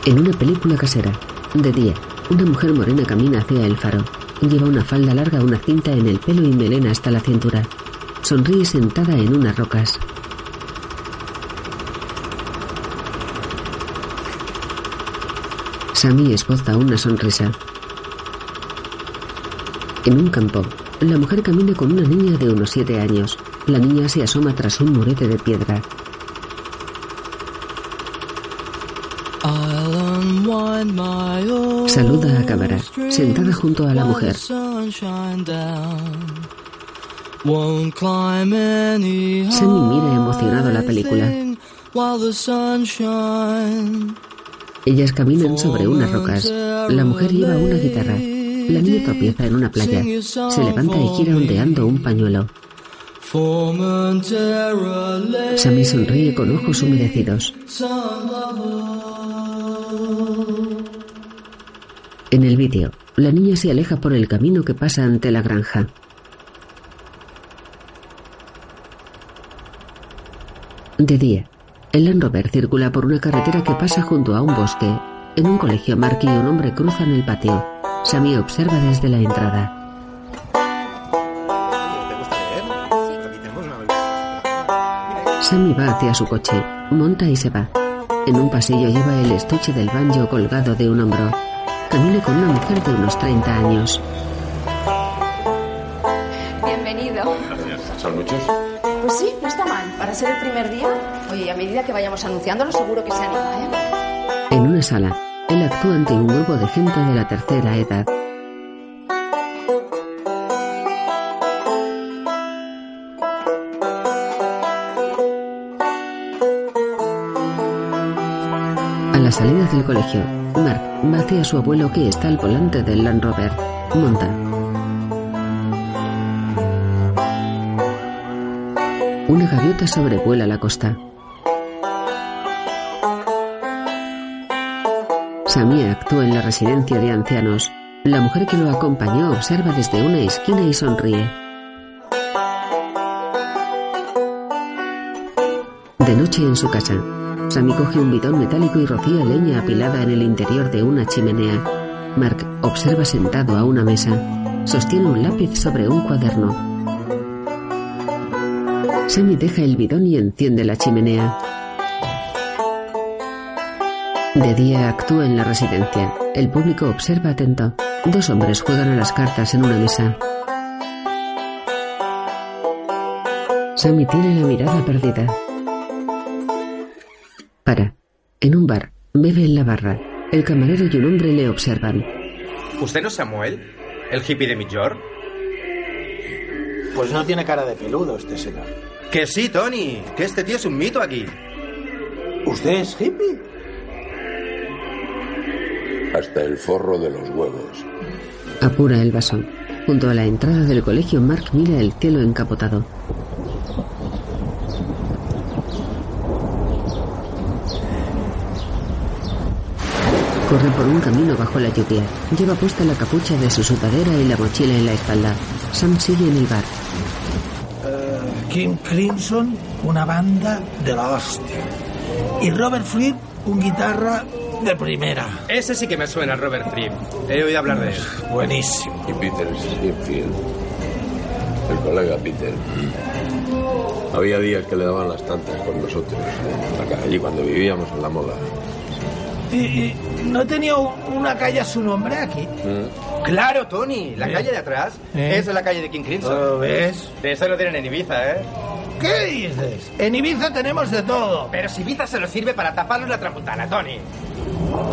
En una película casera, de día, una mujer morena camina hacia el faro. Lleva una falda larga, una cinta en el pelo y melena hasta la cintura. Sonríe sentada en unas rocas. Sammy esboza una sonrisa. En un campo, la mujer camina con una niña de unos siete años. La niña se asoma tras un murete de piedra. Saluda a cámara, sentada junto a la mujer. Sammy mira emocionado la película. Ellas caminan sobre unas rocas. La mujer lleva una guitarra. La niña tropieza en una playa. Se levanta y gira ondeando un pañuelo. Sammy sonríe con ojos humedecidos. En el vídeo, la niña se aleja por el camino que pasa ante la granja. De día, el Land Rover circula por una carretera que pasa junto a un bosque. En un colegio, Mark y un hombre cruzan el patio. Sammy observa desde la entrada. Sammy va hacia su coche, monta y se va. En un pasillo lleva el estuche del banjo colgado de un hombro. Con una mujer de unos 30 años. Bienvenido. ¿Son muchos? Pues sí, no está mal. Para ser el primer día. Oye, y a medida que vayamos anunciándolo, seguro que se anima, ¿eh? En una sala, él actúa ante un grupo de gente de la tercera edad. A la salida del colegio, Mark va hacia su abuelo que está al volante del Land Rover. Monta. Una gaviota sobrevuela la costa. Sammy actúa en la residencia de ancianos. La mujer que lo acompañó observa desde una esquina y sonríe. De noche en su casa, Sammy coge un bidón metálico y rocía leña apilada en el interior de una chimenea. Mark observa sentado a una mesa. Sostiene un lápiz sobre un cuaderno. Sammy deja el bidón y enciende la chimenea. De día actúa en la residencia. El público observa atento. Dos hombres juegan a las cartas en una mesa. Sammy tiene la mirada perdida. Para. En un bar. Bebe en la barra. El camarero y un hombre le observan. ¿Usted no es Samuel? ¿El hippie de Midjord? Pues no tiene cara de peludo este señor. Que sí, Tony. Que este tío es un mito aquí. ¿Usted es hippie? Hasta el forro de los huevos. Apura el vaso. Junto a la entrada del colegio, Mark mira el cielo encapotado. Corre por un camino bajo la lluvia. Lleva puesta la capucha de su sudadera y la mochila en la espalda. Sam sigue en el bar. Uh, Kim Crimson, una banda de la hostia. Y Robert Fripp, un guitarra de primera. Ese sí que me suena, Robert Fripp. He oído hablar de él. Buenísimo. Y Peter Springfield. El colega Peter. Había días que le daban las tantas con nosotros. Allí cuando vivíamos en la moda. ¿Y, y no tenía un- una calle a su nombre aquí? Mm. Claro, Tony. La ¿Eh? calle de atrás ¿Eh? es la calle de King Crimson. ¿Lo ves? De eso lo tienen en Ibiza, ¿eh? ¿Qué dices? En Ibiza tenemos de todo. Pero si Ibiza se lo sirve para taparnos la trapuntana, Tony.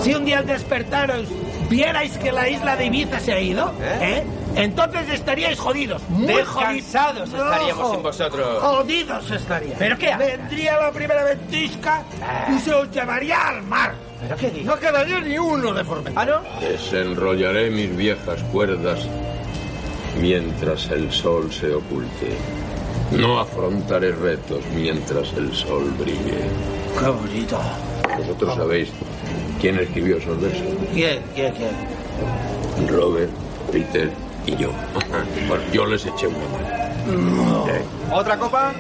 Si un día al despertaros vierais que la isla de Ibiza se ha ido, ¿eh? Entonces estaríais jodidos, muy Descansados jodidos. estaríamos sin vosotros. Jodidos estaríais. ¿Pero qué haces? Vendría la primera ventisca y se os llevaría al mar. ¿Pero qué dices? No quedaría ni uno de Formentera. ¿Ah, no? Desenrollaré mis viejas cuerdas mientras el sol se oculte. No afrontaré retos mientras el sol brille. Qué bonito. Vosotros sabéis quién escribió esos versos. ¿Quién, quién, quién? Robert, Peter y yo. [LAUGHS] Bueno, yo les eché una mano. Eh, ¿Otra copa?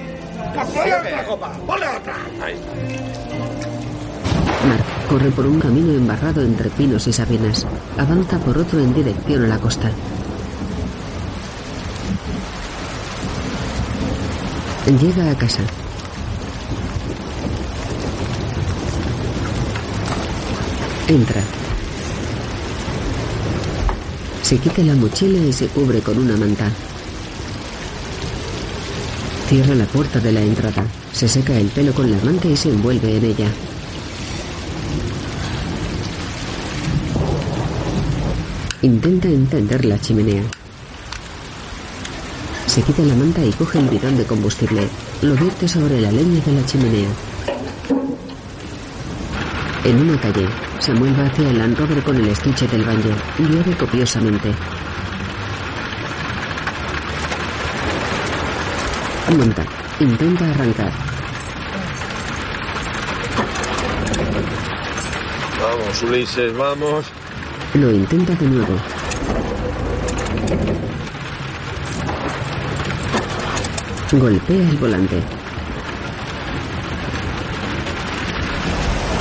¡Ponle otra copa! ¡Ponle otra! ahí está. Corre por un camino embarrado entre pinos y sabinas. Avanza por otro en dirección a la costa. Llega a casa. Entra. Se quita la mochila y se cubre con una manta. Cierra la puerta de la entrada. Se seca el pelo con la manta y se envuelve en ella. Intenta encender la chimenea. Se quita la manta y coge el bidón de combustible. Lo vierte sobre la leña de la chimenea. En una calle, Samuel va hacia el Land Rover con el estuche del baño. Llueve copiosamente. Monta. Intenta arrancar. Vamos, Ulises, vamos. Lo intenta de nuevo. Golpea el volante.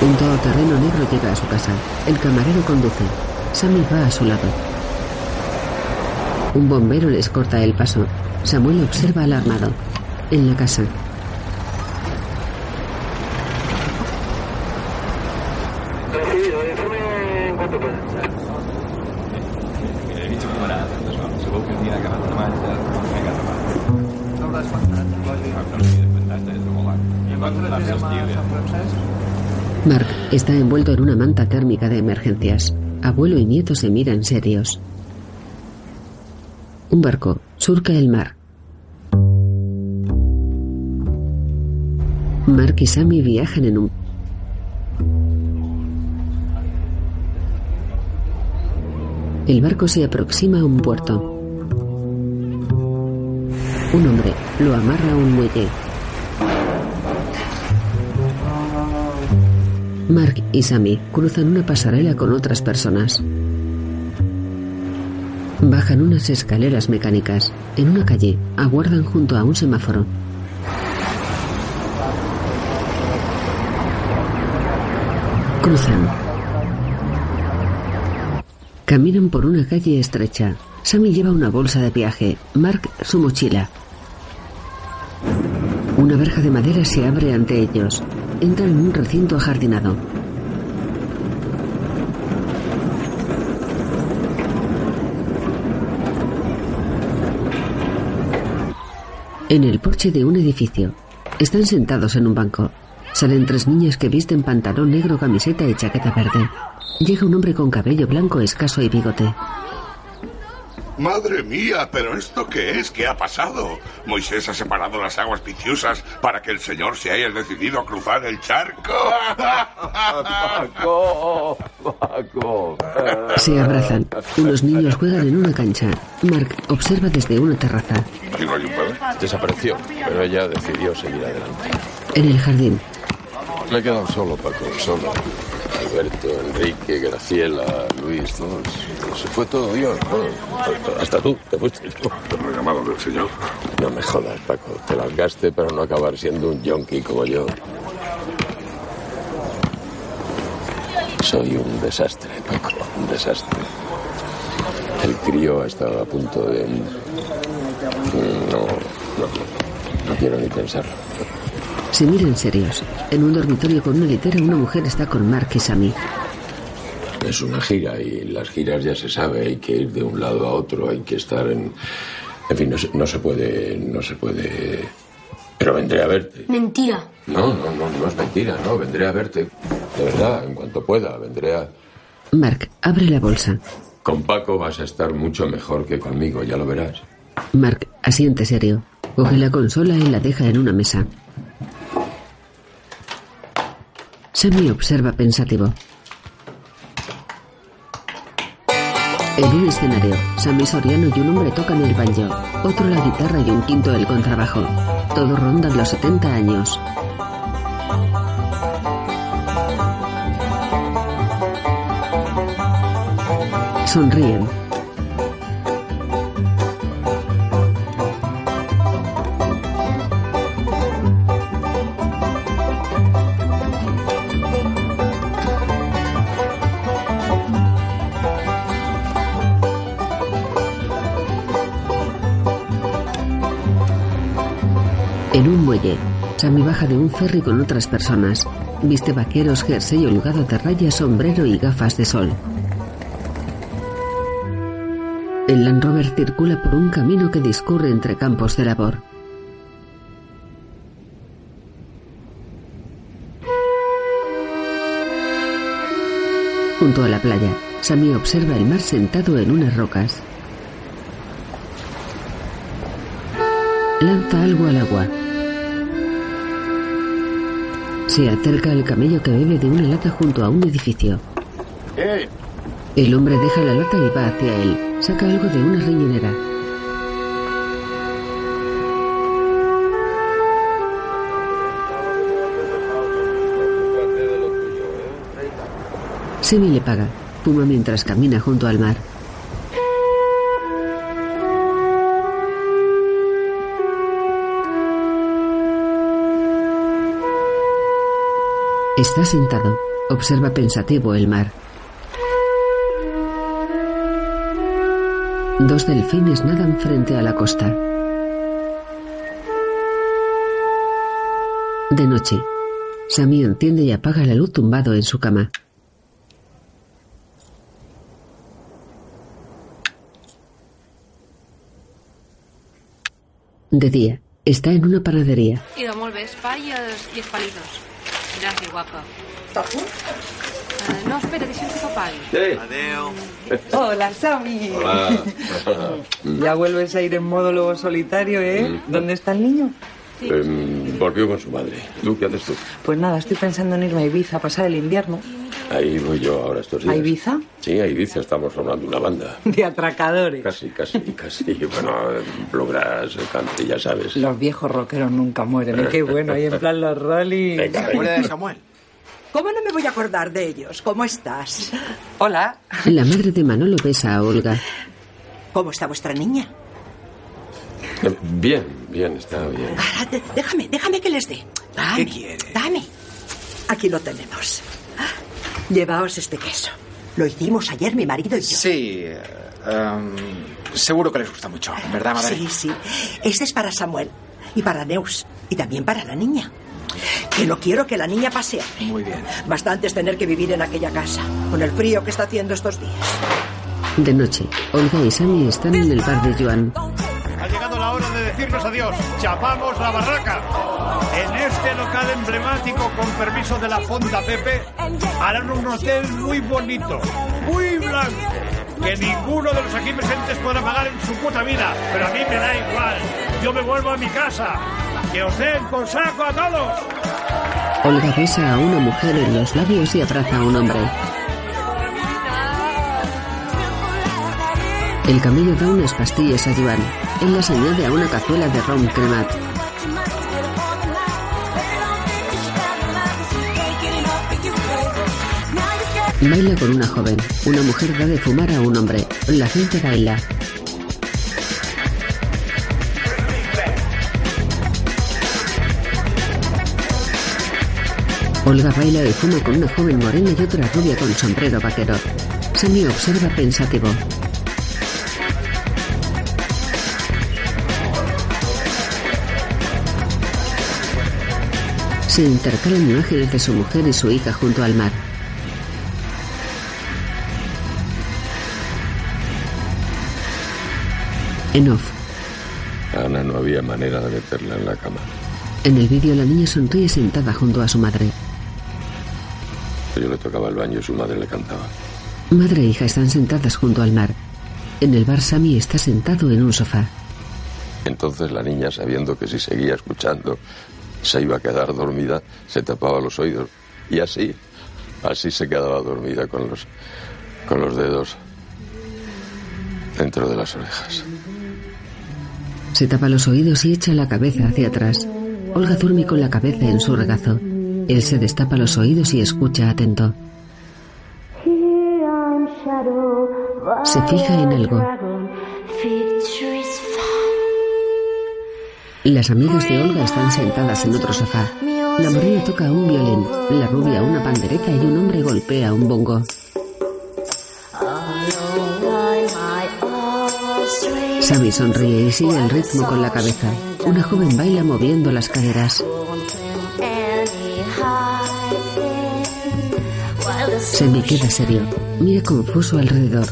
Un todoterreno negro llega a su casa. El camarero conduce. Sammy va a su lado. Un bombero les corta el paso. Samuel observa alarmado. En la casa. Está envuelto en una manta térmica de emergencias. Abuelo y nieto se miran serios. Un barco surca el mar. Mark y Sammy viajan en un... El barco se aproxima a un puerto. Un hombre lo amarra a un muelle. Mark y Sammy cruzan una pasarela con otras personas. Bajan unas escaleras mecánicas. En una calle, aguardan junto a un semáforo. Cruzan. Caminan por una calle estrecha. Sammy lleva una bolsa de viaje, Mark su mochila. Una verja de madera se abre ante ellos. Entran en un recinto ajardinado. En el porche de un edificio. Están sentados en un banco. Salen tres niñas que visten pantalón negro, camiseta y chaqueta verde. Llega un hombre con cabello blanco escaso y bigote. Madre mía, pero ¿esto qué es? ¿Qué ha pasado? Moisés ha separado las aguas pitiusas para que el Señor se haya decidido a cruzar el charco. Paco, [LAUGHS] Paco. Se abrazan. Unos niños juegan en una cancha. Mark observa desde una terraza. ¿Aquí no hay un padre? Desapareció, pero ella decidió seguir adelante. En el jardín, Me he quedado solo, Paco, solo. Alberto, Enrique, Graciela, Luis, todos. Se fue todo Dios, ¿no? Hasta tú, te fuiste. ¿Me llamaron del Señor? No me jodas, Paco. Te largaste para no acabar siendo un yonki como yo. Soy un desastre, Paco, un desastre. El crío ha estado a punto de... No, no, no quiero ni pensarlo. Se miran serios. En un dormitorio con una litera, una mujer está con Mark y Sammy. Es una gira y las giras ya se sabe, hay que ir de un lado a otro, hay que estar en... En fin, no se, no se puede, no se puede... Pero vendré a verte. Mentira. No, no, no, no es mentira, no, vendré a verte. De verdad, en cuanto pueda, vendré a... Mark abre la bolsa. Con Paco vas a estar mucho mejor que conmigo, ya lo verás. Mark asiente serio. Coge la consola y la deja en una mesa. Sammy observa pensativo. En un escenario, Sammy Soriano y un hombre tocan el banjo, otro la guitarra y un quinto el contrabajo. Todos rondan los 70 años. Sonríen. Sammy baja de un ferry con otras personas. Viste vaqueros, jersey holgado de rayas, sombrero y gafas de sol. El Land Rover circula por un camino que discurre entre campos de labor. Junto a la playa, Sammy observa el mar sentado en unas rocas. Lanza algo al agua. Se acerca al camello que bebe de una lata junto a un edificio. El hombre deja la lata y va hacia él. Saca algo de una riñonera. Semi le paga. Fuma mientras camina junto al mar. Está sentado. Observa pensativo el mar. Dos delfines nadan frente a la costa. De noche, Sammy enciende y apaga la luz tumbado en su cama. De día, está en una panadería. Idò molt bé, pa i. Gràcies, guapa. Tofu? Uh, no, espera, que t'apagui. Sí. Hola, Sammy. Hola. [LAUGHS] Ya vuelves a ir en modo lobo solitario, ¿eh? Mm. ¿Dónde está el niño? Em, volvió con su madre. ¿Tú qué haces tú? Pues nada, estoy pensando en irme a Ibiza a pasar el invierno. Ahí voy yo ahora estos días. ¿A Ibiza? Sí, a Ibiza estamos formando una banda. [LAUGHS] De atracadores. Casi, casi, casi. Bueno, bluegrass, country, ya sabes. Los viejos rockeros nunca mueren, ¿eh? Qué bueno, ahí en plan los rolling. Venga, venga. ¿Acuerdas de Samuel? ¿Cómo no me voy a acordar de ellos? ¿Cómo estás? Hola. La madre de Manolo besa a Olga. ¿Cómo está vuestra niña? Eh, Bien, bien, está bien. Déjame, déjame que les dé. Dame, ¿Qué quiere? Dame. Aquí lo tenemos. Llevaos este queso. Lo hicimos ayer mi marido y yo. Sí. em, seguro que les gusta mucho, ¿verdad, madre? Sí, sí. Este es para Samuel y para Neus y también para la niña. Que no quiero que la niña pase. Muy bien. Bastante es tener que vivir en aquella casa, con el frío que está haciendo estos días. De noche, Olga y Sammy están en el bar de Joan. Ha llegado la hora de decirnos adiós. Chapamos la barraca. En este local emblemático, con permiso de la Fonda Pepe, harán un hotel muy bonito, muy blanco, que ninguno de los aquí presentes podrá pagar en su puta vida. Pero a mí me da igual. Yo me vuelvo a mi casa. Que os den por saco a todos. Olga besa a una mujer en los labios y abraza a un hombre. El camello da unas pastillas a Joan. Él las añade a una cazuela de ron cremat. Baila con una joven. Una mujer da de fumar a un hombre. La gente baila. Olga baila y fuma con una joven morena y otra rubia con sombrero vaquero. Sammy observa pensativo. Se intercalan imágenes de su mujer y su hija junto al mar. En off, Ana no había manera de meterla en la cama. en el vídeo la niña sonríe sentada junto a su madre. Yo le tocaba el baño y su madre le cantaba. Madre e hija están sentadas junto al mar. En el bar Sammy está sentado en un sofá. Entonces la niña, sabiendo que si seguía escuchando se iba a quedar dormida, se tapaba los oídos. Y así, así se quedaba dormida con los, con los dedos dentro de las orejas. Se tapa los oídos y echa la cabeza hacia atrás. Olga duerme con la cabeza en su regazo. Él se destapa los oídos y escucha atento. Se fija en algo. Las amigas de Olga están sentadas en otro sofá. La morena toca un violín, la rubia una pandereta y un hombre golpea un bongo. Sammy sonríe y sigue el ritmo con la cabeza. Una joven baila moviendo las caderas. Sammy queda serio. Mira confuso alrededor.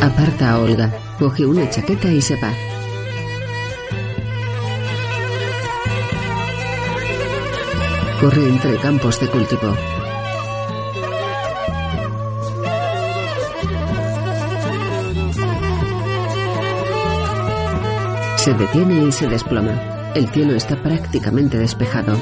Aparta a Olga. Coge una chaqueta y se va. Corre entre campos de cultivo. Se detiene y se desploma. El cielo está prácticamente despejado.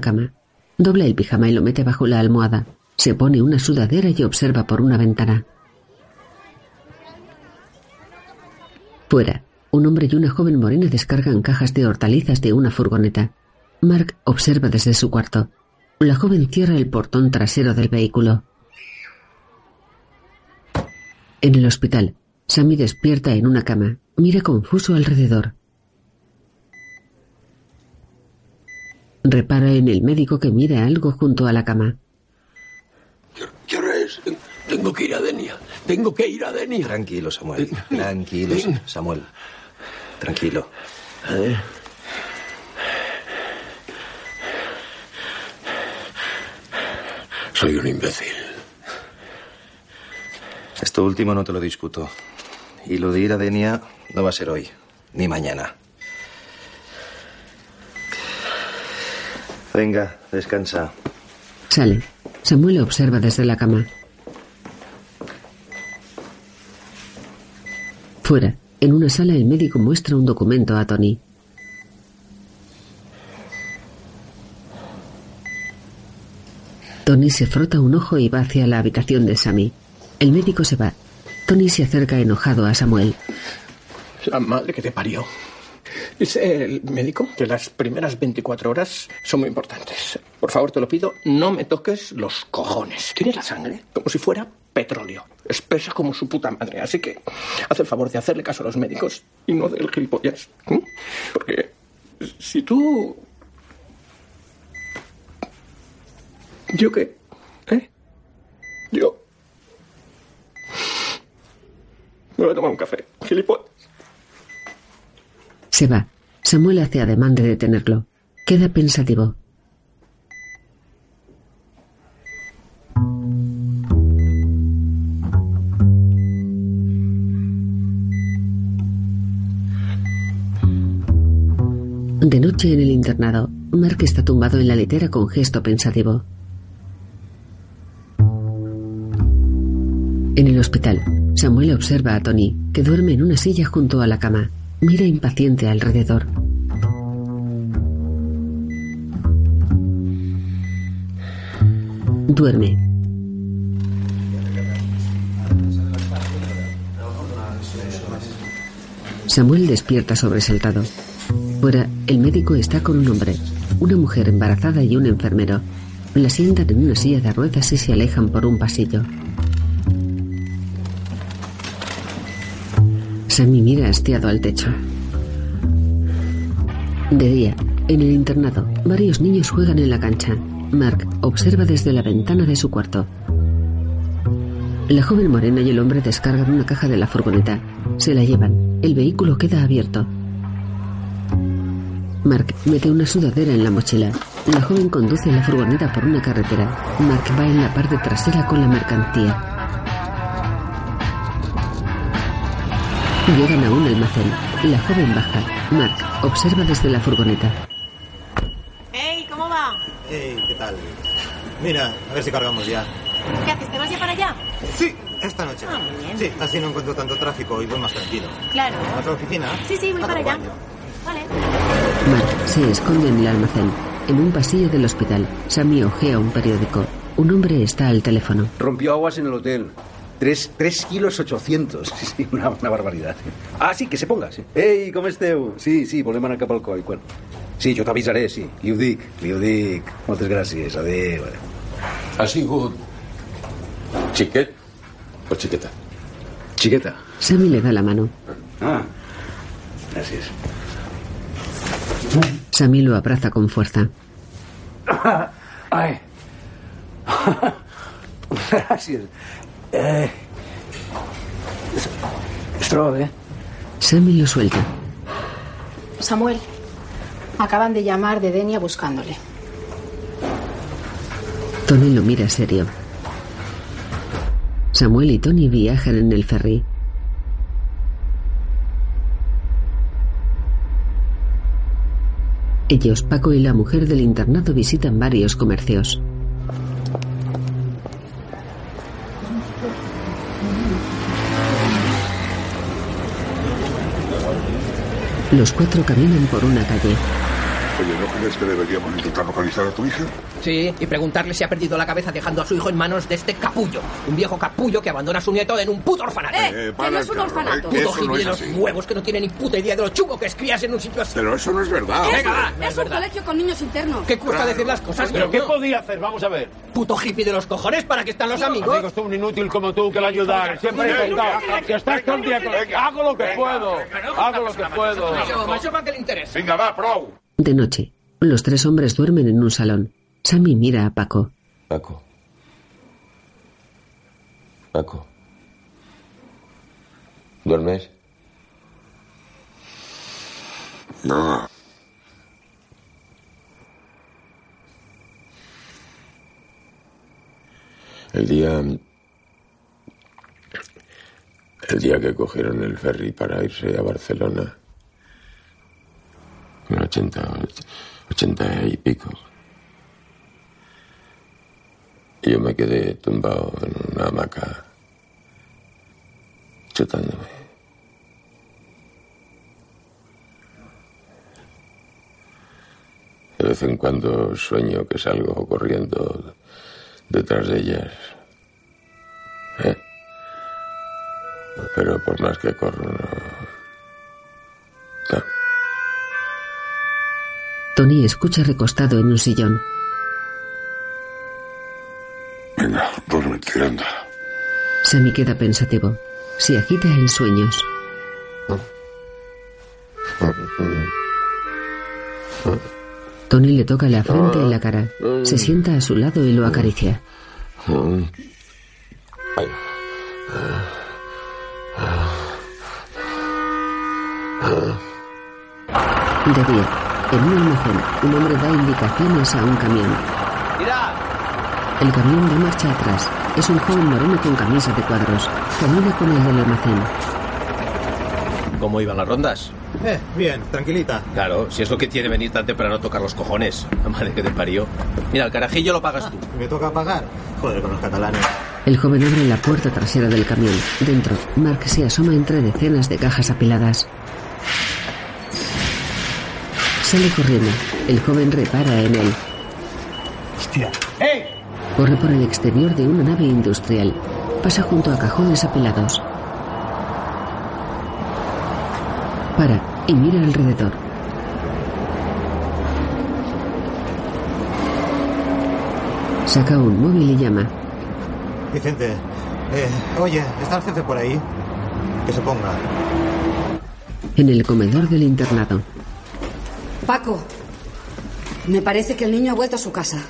Cama. Dobla el pijama y lo mete bajo la almohada. Se pone una sudadera y observa por una ventana. Fuera, un hombre y una joven morena descargan cajas de hortalizas de una furgoneta. Mark observa desde su cuarto. La joven cierra el portón trasero del vehículo. En el hospital, Sammy despierta en una cama. Mira confuso alrededor. Repara en el médico que mira algo junto a la cama. ¿Qué hora es? Tengo que ir a Denia. Tengo que ir a Denia. Tranquilo, Samuel. Tranquilo, Samuel. Tranquilo. Soy un imbécil. Esto último no te lo discuto. Y lo de ir a Denia no va a ser hoy, ni mañana. Venga, descansa. Sale. Samuel observa desde la cama. Fuera, en una sala, el médico muestra un documento a Tony. Tony se frota un ojo y va hacia la habitación de Sammy. El médico se va. Tony se acerca enojado a Samuel. La madre que te parió. Dice el médico que las primeras 24 horas son muy importantes. Por favor, te lo pido, no me toques los cojones. Tienes la sangre como si fuera petróleo. Espesa como su puta madre. Así que haz el favor de hacerle caso a los médicos y no del gilipollas. Porque si tú... ¿Yo qué? ¿Eh? Yo... Me voy a tomar un café. Gilipollas. Se va. Samuel hace ademán de detenerlo. Queda pensativo. De noche en el internado, Mark está tumbado en la litera con gesto pensativo. En el hospital, Samuel observa a Tony, que duerme en una silla junto a la cama. Mira impaciente alrededor. Duerme. Samuel despierta sobresaltado. Fuera, el médico está con un hombre, una mujer embarazada y un enfermero. La sientan en una silla de ruedas y se alejan por un pasillo. Sammy mira hastiado al techo. De día, en el internado, varios niños juegan en la cancha. Mark observa desde la ventana de su cuarto. La joven morena y el hombre descargan una caja de la furgoneta. Se la llevan. El vehículo queda abierto. Mark mete una sudadera en la mochila. La joven conduce la furgoneta por una carretera. Mark va en la parte trasera con la mercancía. Llegan a un almacén. La joven baja. Mark observa desde la furgoneta. ¡Ey! ¿Cómo va? Hey, ¿qué tal? Mira, a ver si cargamos ya. ¿Qué haces? ¿Te vas ya para allá? Sí, esta noche. Ah, muy bien. Sí, así no encuentro tanto tráfico y voy más tranquilo. Claro. ¿A tu oficina? Sí, sí, voy A para allá. baño. Vale. Mark se esconde en el almacén. En un pasillo del hospital, Sammy ojea un periódico. Un hombre está al teléfono. Rompió aguas en el hotel. Tres, tres kilos ochocientos. Sí, [LAUGHS] sí, una, una barbaridad. Ah, sí, que se ponga, sí. Ei, com esteu? Sí, sí, volem anar cap al coll. Quan? Sí, jo t'avisaré, sí. Li ho dic, li ho dic. Moltes gràcies, adéu. Ha sigut xiquet o xiqueta? Xiqueta. Sammy le da la mano. Ah, gràcies. Sammy lo abraza con fuerza. [LAUGHS] Ai. [LAUGHS] gràcies. Eh... Troba bé? Sammy lo suelta. Samuel, acaban de llamar de Denia buscándole. Tony lo mira serio. Samuel y Tony viajan en el ferry. Ellos, Paco y la mujer del internado visitan varios comercios. Los cuatro caminan por una calle. Oye, ¿no crees que deberíamos intentar localizar a tu hija? Sí, y preguntarle si ha perdido la cabeza dejando a su hijo en manos de este capullo. Un viejo capullo que abandona a su nieto en un puto orfanato. Eh, que no es un Puto orfanato. Puto Eso no hippie de es los huevos que no tiene ni puta idea de lo chungo que es criarse en un sitio así. Pero eso no es verdad. Venga, va, no es un colegio con niños internos. ¿Qué cuesta decir las cosas? ¿Pero qué coño? podía hacer? Vamos a ver. Puto hippie de los cojones, ¿para qué están los amigos? Amigos, tú un inútil como tú que le ayudar. Siempre he intentado. Que estás todo el día con... Hago lo que puedo. Hago lo que puedo. Macho, macho, ¿para qué le interesa? Venga, va, pro. De noche, los tres hombres duermen en un salón. Sammy mira a Paco. Paco. Paco. ¿Duermes? No. El día. El día que cogieron el ferry para irse a Barcelona en 80, 80 y pico. Y yo me quedé tumbado en una hamaca, chutándome. De vez en cuando sueño que salgo corriendo detrás de ellas. ¿eh? Pero por más que corro, no. Tony escucha recostado en un sillón. Venga, duérmete, anda. Sammy queda pensativo. Se agita en sueños. Tony le toca la frente y la cara. Se sienta a su lado y lo acaricia. De día, en un almacén, un hombre da indicaciones a un camión. ¡Mira! El camión da marcha atrás. Es un joven moreno con camisa de cuadros. Camina con el del almacén. ¿Cómo iban las rondas? Eh, bien, tranquilita. Claro, si es lo que tiene venir tan temprano a tocar los cojones. La madre que te parió. Mira, el carajillo lo pagas tú. ¿Me toca pagar? Joder, con los catalanes. El joven abre la puerta trasera del camión. Dentro, Mark se asoma entre decenas de cajas apiladas. Sale corriendo. El joven repara en él. Hostia. ¡Eh! Corre por el exterior de una nave industrial. Pasa junto a cajones apilados. Para y mira alrededor. Saca un móvil y llama. Vicente, eh, oye, ¿está el jefe por ahí? Que se ponga. En el comedor del internado. Paco, me parece que el niño ha vuelto a su casa.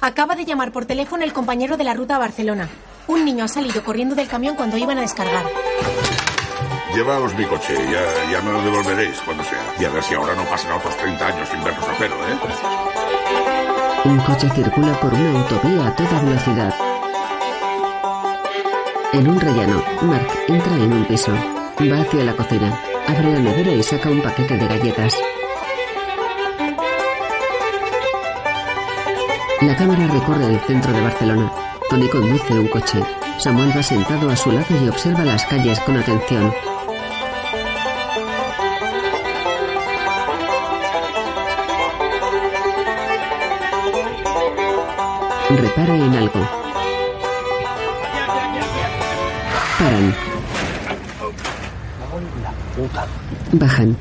Acaba de llamar por teléfono el compañero de la ruta a Barcelona. Un niño ha salido corriendo del camión cuando iban a descargar. Llevaos mi coche, ya, ya me lo devolveréis cuando sea. Y a ver si ahora no pasan otros 30 años sin vernos a pelo, ¿eh? Un coche circula por una autovía a toda velocidad. En un rellano, Mark entra en un piso. Va hacia la cocina. Abre la nevera y saca un paquete de galletas. La cámara recorre el centro de Barcelona. Tony conduce un coche. Samuel va sentado a su lado y observa las calles con atención. Repara en algo. Paran. Bajan.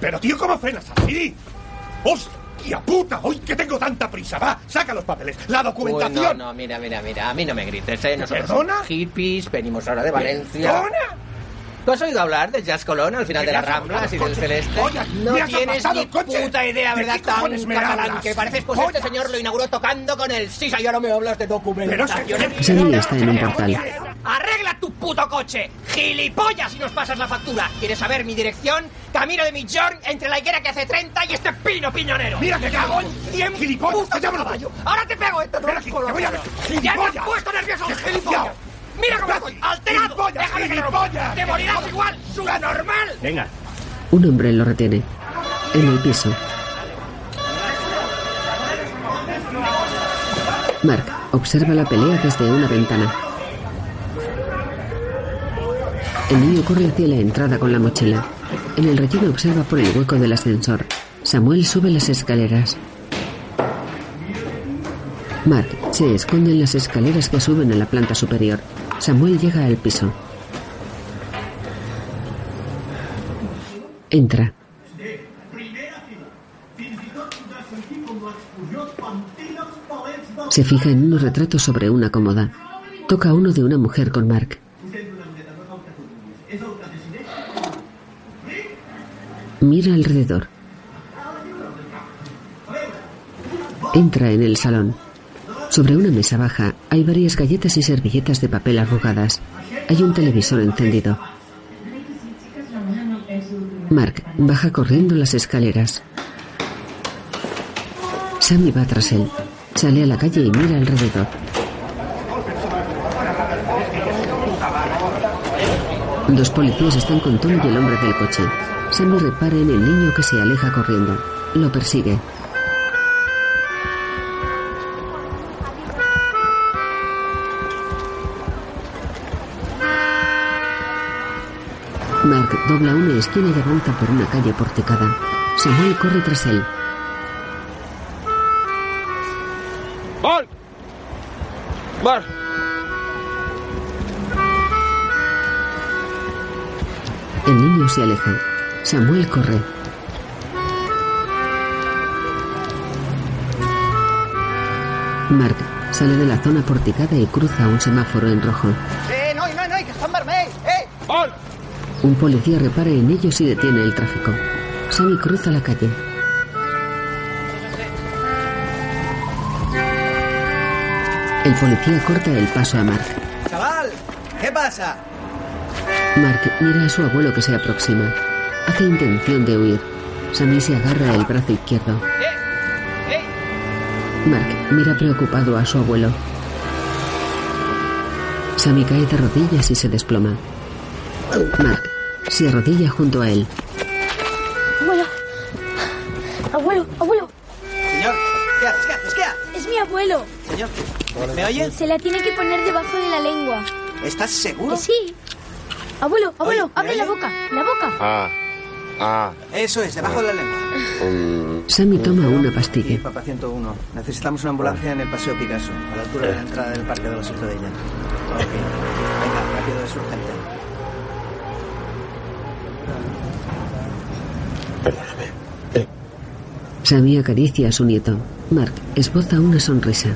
Pero tío, ¿cómo frenas así? ¡Hostia puta! ¡Hoy que tengo tanta prisa! Va, saca los papeles, la Uy, documentación. no, no, mira, mira, mira. A mí no me grites, ¿eh? Nosotros ¿Perdona? somos hippies, venimos ahora de Valencia. ¿Perdona? ¿Tú has oído hablar del Jazz Colón al final de las Ramblas y del Celeste? no tienes ni puta idea, ¿De ¿verdad? Tan catalán que pareces, pues este señor lo inauguró tocando con el sisa y ahora me hablas de documentación. Sammy está en un portal. ¡Arregla tu puto coche! ¡Gilipollas si nos pasas la factura! ¿Quieres saber mi dirección? Camino de Millón entre la higuera que hace 30 y este pino piñonero. Mira que cago en 100 Gilipollas, llámalo. caballo. Ahora te pego esto, no Ven aquí, te voy a ver. Ya me Gilipollas. has puesto nervioso, gilipollas. Mira cómo estoy, alterado. Gilipollas, Déjame que te gilipollas. Te morirás igual, subnormal. Venga. Un hombre lo retiene. En el piso. Mark observa la pelea desde una ventana. El niño corre hacia la entrada con la mochila. En el relleno observa por el hueco del ascensor. Samuel sube las escaleras. Mark se esconde en las escaleras que suben a la planta superior. Samuel llega al piso. Entra. Se fija en unos retratos sobre una cómoda. Toca uno de una mujer con Mark. Mira alrededor. Entra en el salón. Sobre una mesa baja hay varias galletas y servilletas de papel arrugadas. Hay un televisor encendido. Mark baja corriendo las escaleras. Sammy va tras él. Sale a la calle y mira alrededor. Dos policías están con Tom y el hombre del coche. Sammy repara en el niño que se aleja corriendo. Lo persigue. Mark dobla una esquina y avanza por una calle porticada. Samuel corre tras él. ¡Mark! ¡Mark! El niño se aleja. Samuel corre. Mark sale de la zona porticada y cruza un semáforo en rojo. Eh, no, no, no, que vermells! Eh! On? Un policía repara en ellos y detiene el tráfico. Sammy cruza la calle. El policía corta el paso a Mark. Chaval, ¿qué pasa? Mark mira a su abuelo que se aproxima. Hace intención de huir. Sammy se agarra el brazo izquierdo. Mark mira preocupado a su abuelo. Sammy cae de rodillas y se desploma. Mark se arrodilla junto a él. Abuelo. Abuelo, abuelo. Señor, ¿qué haces? ¿Qué haces? ¿Qué haces? Es mi abuelo. Señor, ¿me oye? Se la tiene que poner debajo de la lengua. ¿Estás seguro? Sí. Abuelo, abuelo, Oye, ¿me abre la boca, la boca. Ah. Ah. Eso es, debajo de la lengua. Sammy toma una pastilla. Papá 101. Necesitamos una ambulancia en el Paseo Picasso, a la altura de la entrada del Parque de los Hijos de ella. Ok. Venga, rápido, es urgente. Sammy acaricia a su nieto. Mark esboza una sonrisa.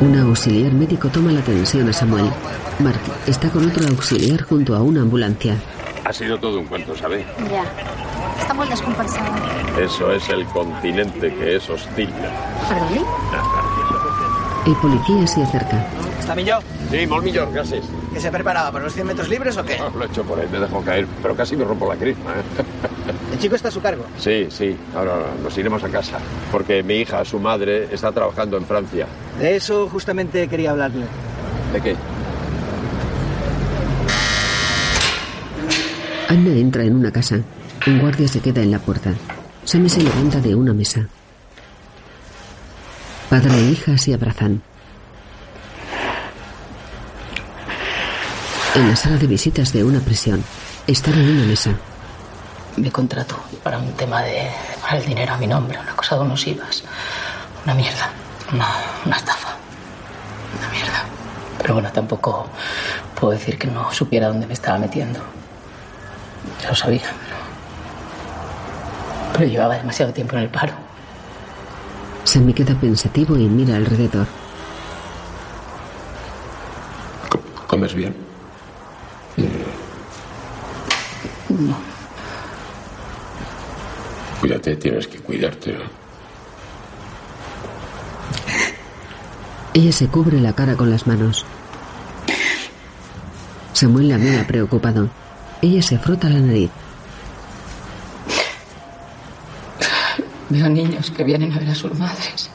Un auxiliar médico toma la atención a Samuel. Mark está con otro auxiliar junto a una ambulancia. Ha sido todo un cuento, ¿sabe? Ya. Estamos descompensados. Eso es el continente que es hostil. ¿Perdón? El policía se acerca. ¿Está millor? Sí, molt millor, gràcies. ¿Que se preparaba para los 100 metros libres o qué? Lo he hecho por ahí, me dejo caer, pero casi me rompo la crisma. ¿eh? El chico está a su cargo. Sí, sí, ahora nos iremos a casa, porque mi hija, su madre, está trabajando en Francia. De eso justamente quería hablarle. ¿De qué? Anna entra en una casa. Un guardia se queda en la puerta. Sammy se levanta de una mesa. Padre e hija se abrazan. En la sala de visitas de una prisión, están en una mesa. Me contrató para un tema de para el dinero a mi nombre, una cosa de unos IVAs. Una mierda, una, una estafa. Una mierda. Pero bueno, tampoco puedo decir que no supiera dónde me estaba metiendo. Ya lo sabía. Pero llevaba demasiado tiempo en el paro. Sammy queda pensativo y mira alrededor. ¿Comes bien? No. Cuídate, tienes que cuidarte. Ella se cubre la cara con las manos. Samuel la mira preocupado. Ella se frota la nariz. Veo niños que vienen a ver a sus madres.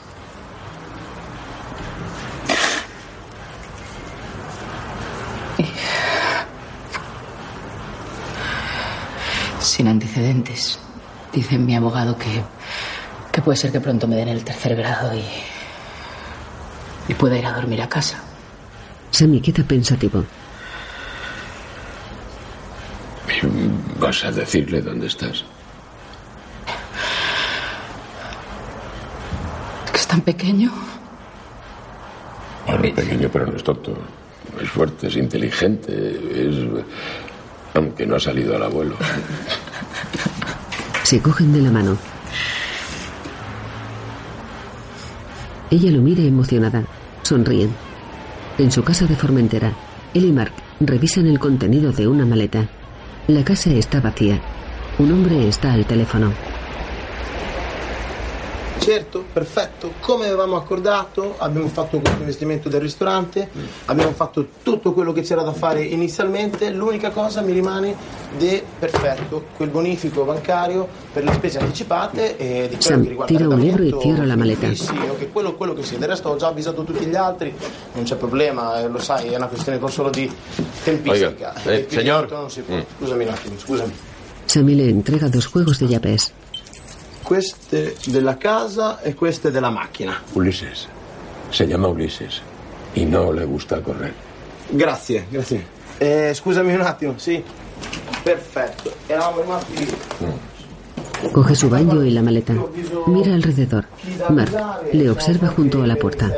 Sin antecedentes. Dice mi abogado que, que puede ser que pronto me den el tercer grado y, y pueda ir a dormir a casa. Sammy queda pensativo. ¿Vas a decirle dónde estás? Que es tan pequeño. Bueno, pequeño, pero no es tonto. Es fuerte, es inteligente, es... Aunque no ha salido al abuelo. Se cogen de la mano. Ella lo mira emocionada. Sonríen. En su casa de Formentera, él y Mark revisan el contenido de una maleta. La casa está vacía. Un hombre está al teléfono. Certo, perfetto. Come avevamo accordato, abbiamo fatto questo investimento del ristorante, abbiamo fatto tutto quello che c'era da fare inizialmente. L'unica cosa mi rimane di perfetto, quel bonifico bancario per le spese anticipate e di quello Sam che riguarda tira un libro e cierra la maleta. Sì, ok, quello, quello che sia. Del resto ho già avvisato tutti gli altri, non c'è problema, eh, lo sai, è una questione solo di tempistica. Oiga, eh, si può. Mm. Scusami un attimo, scusami. Sammy le entrega dos juegos de llaves. Queste della casa e queste della macchina. Ulises. Se llama Ulises. Y no le gusta correr. Grazie, grazie. Eh, scusami un attimo, sì. Perfetto. Eravamo rimasti Coge su baño y la maleta. Mira alrededor. Mark le observa junto a la puerta.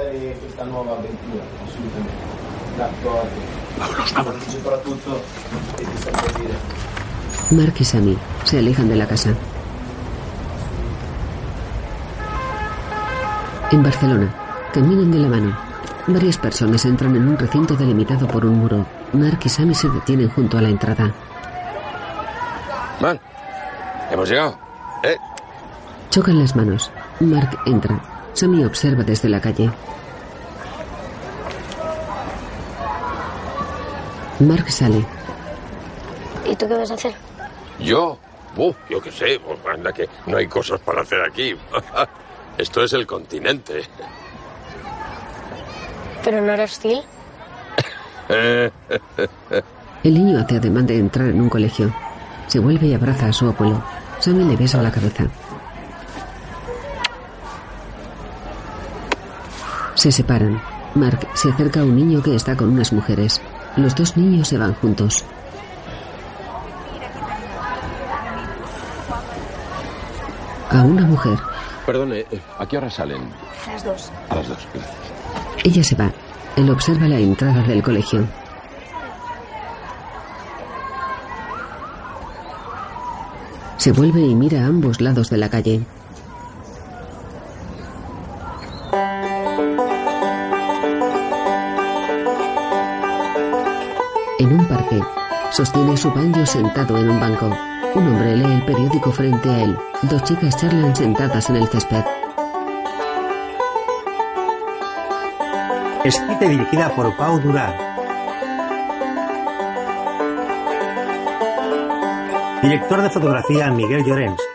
Vámonos, vámonos. Mark y Sammy se alejan de la casa. En Barcelona, caminan de la mano. Varias personas entran en un recinto delimitado por un muro. Mark y Sammy se detienen junto a la entrada. Man, hemos llegado. ¿Eh? Chocan las manos. Mark entra. Sammy observa desde la calle. Mark sale. ¿Y tú qué vas a hacer? ¿Yo? Uf, yo qué sé. Pues anda que no hay cosas para hacer aquí. [LAUGHS] Esto es el continente. ¿Pero no eres hostil? [LAUGHS] El niño hace ademán de entrar en un colegio. Se vuelve y abraza a su abuelo. Sammy le besa la cabeza. Se separan. Mark se acerca a un niño que está con unas mujeres. Los dos niños se van juntos. A una mujer. Perdone, eh, ¿a qué hora salen? Las dos. A las dos, gracias. Ella se va. Él observa la entrada del colegio. Se vuelve y mira a ambos lados de la calle. En un parque, sostiene su banjo sentado en un banco. Un hombre lee el periódico frente a él. Dos chicas charlan sentadas en el césped. Escrita y dirigida por Pau Durar. Director de fotografía Miguel Llorens.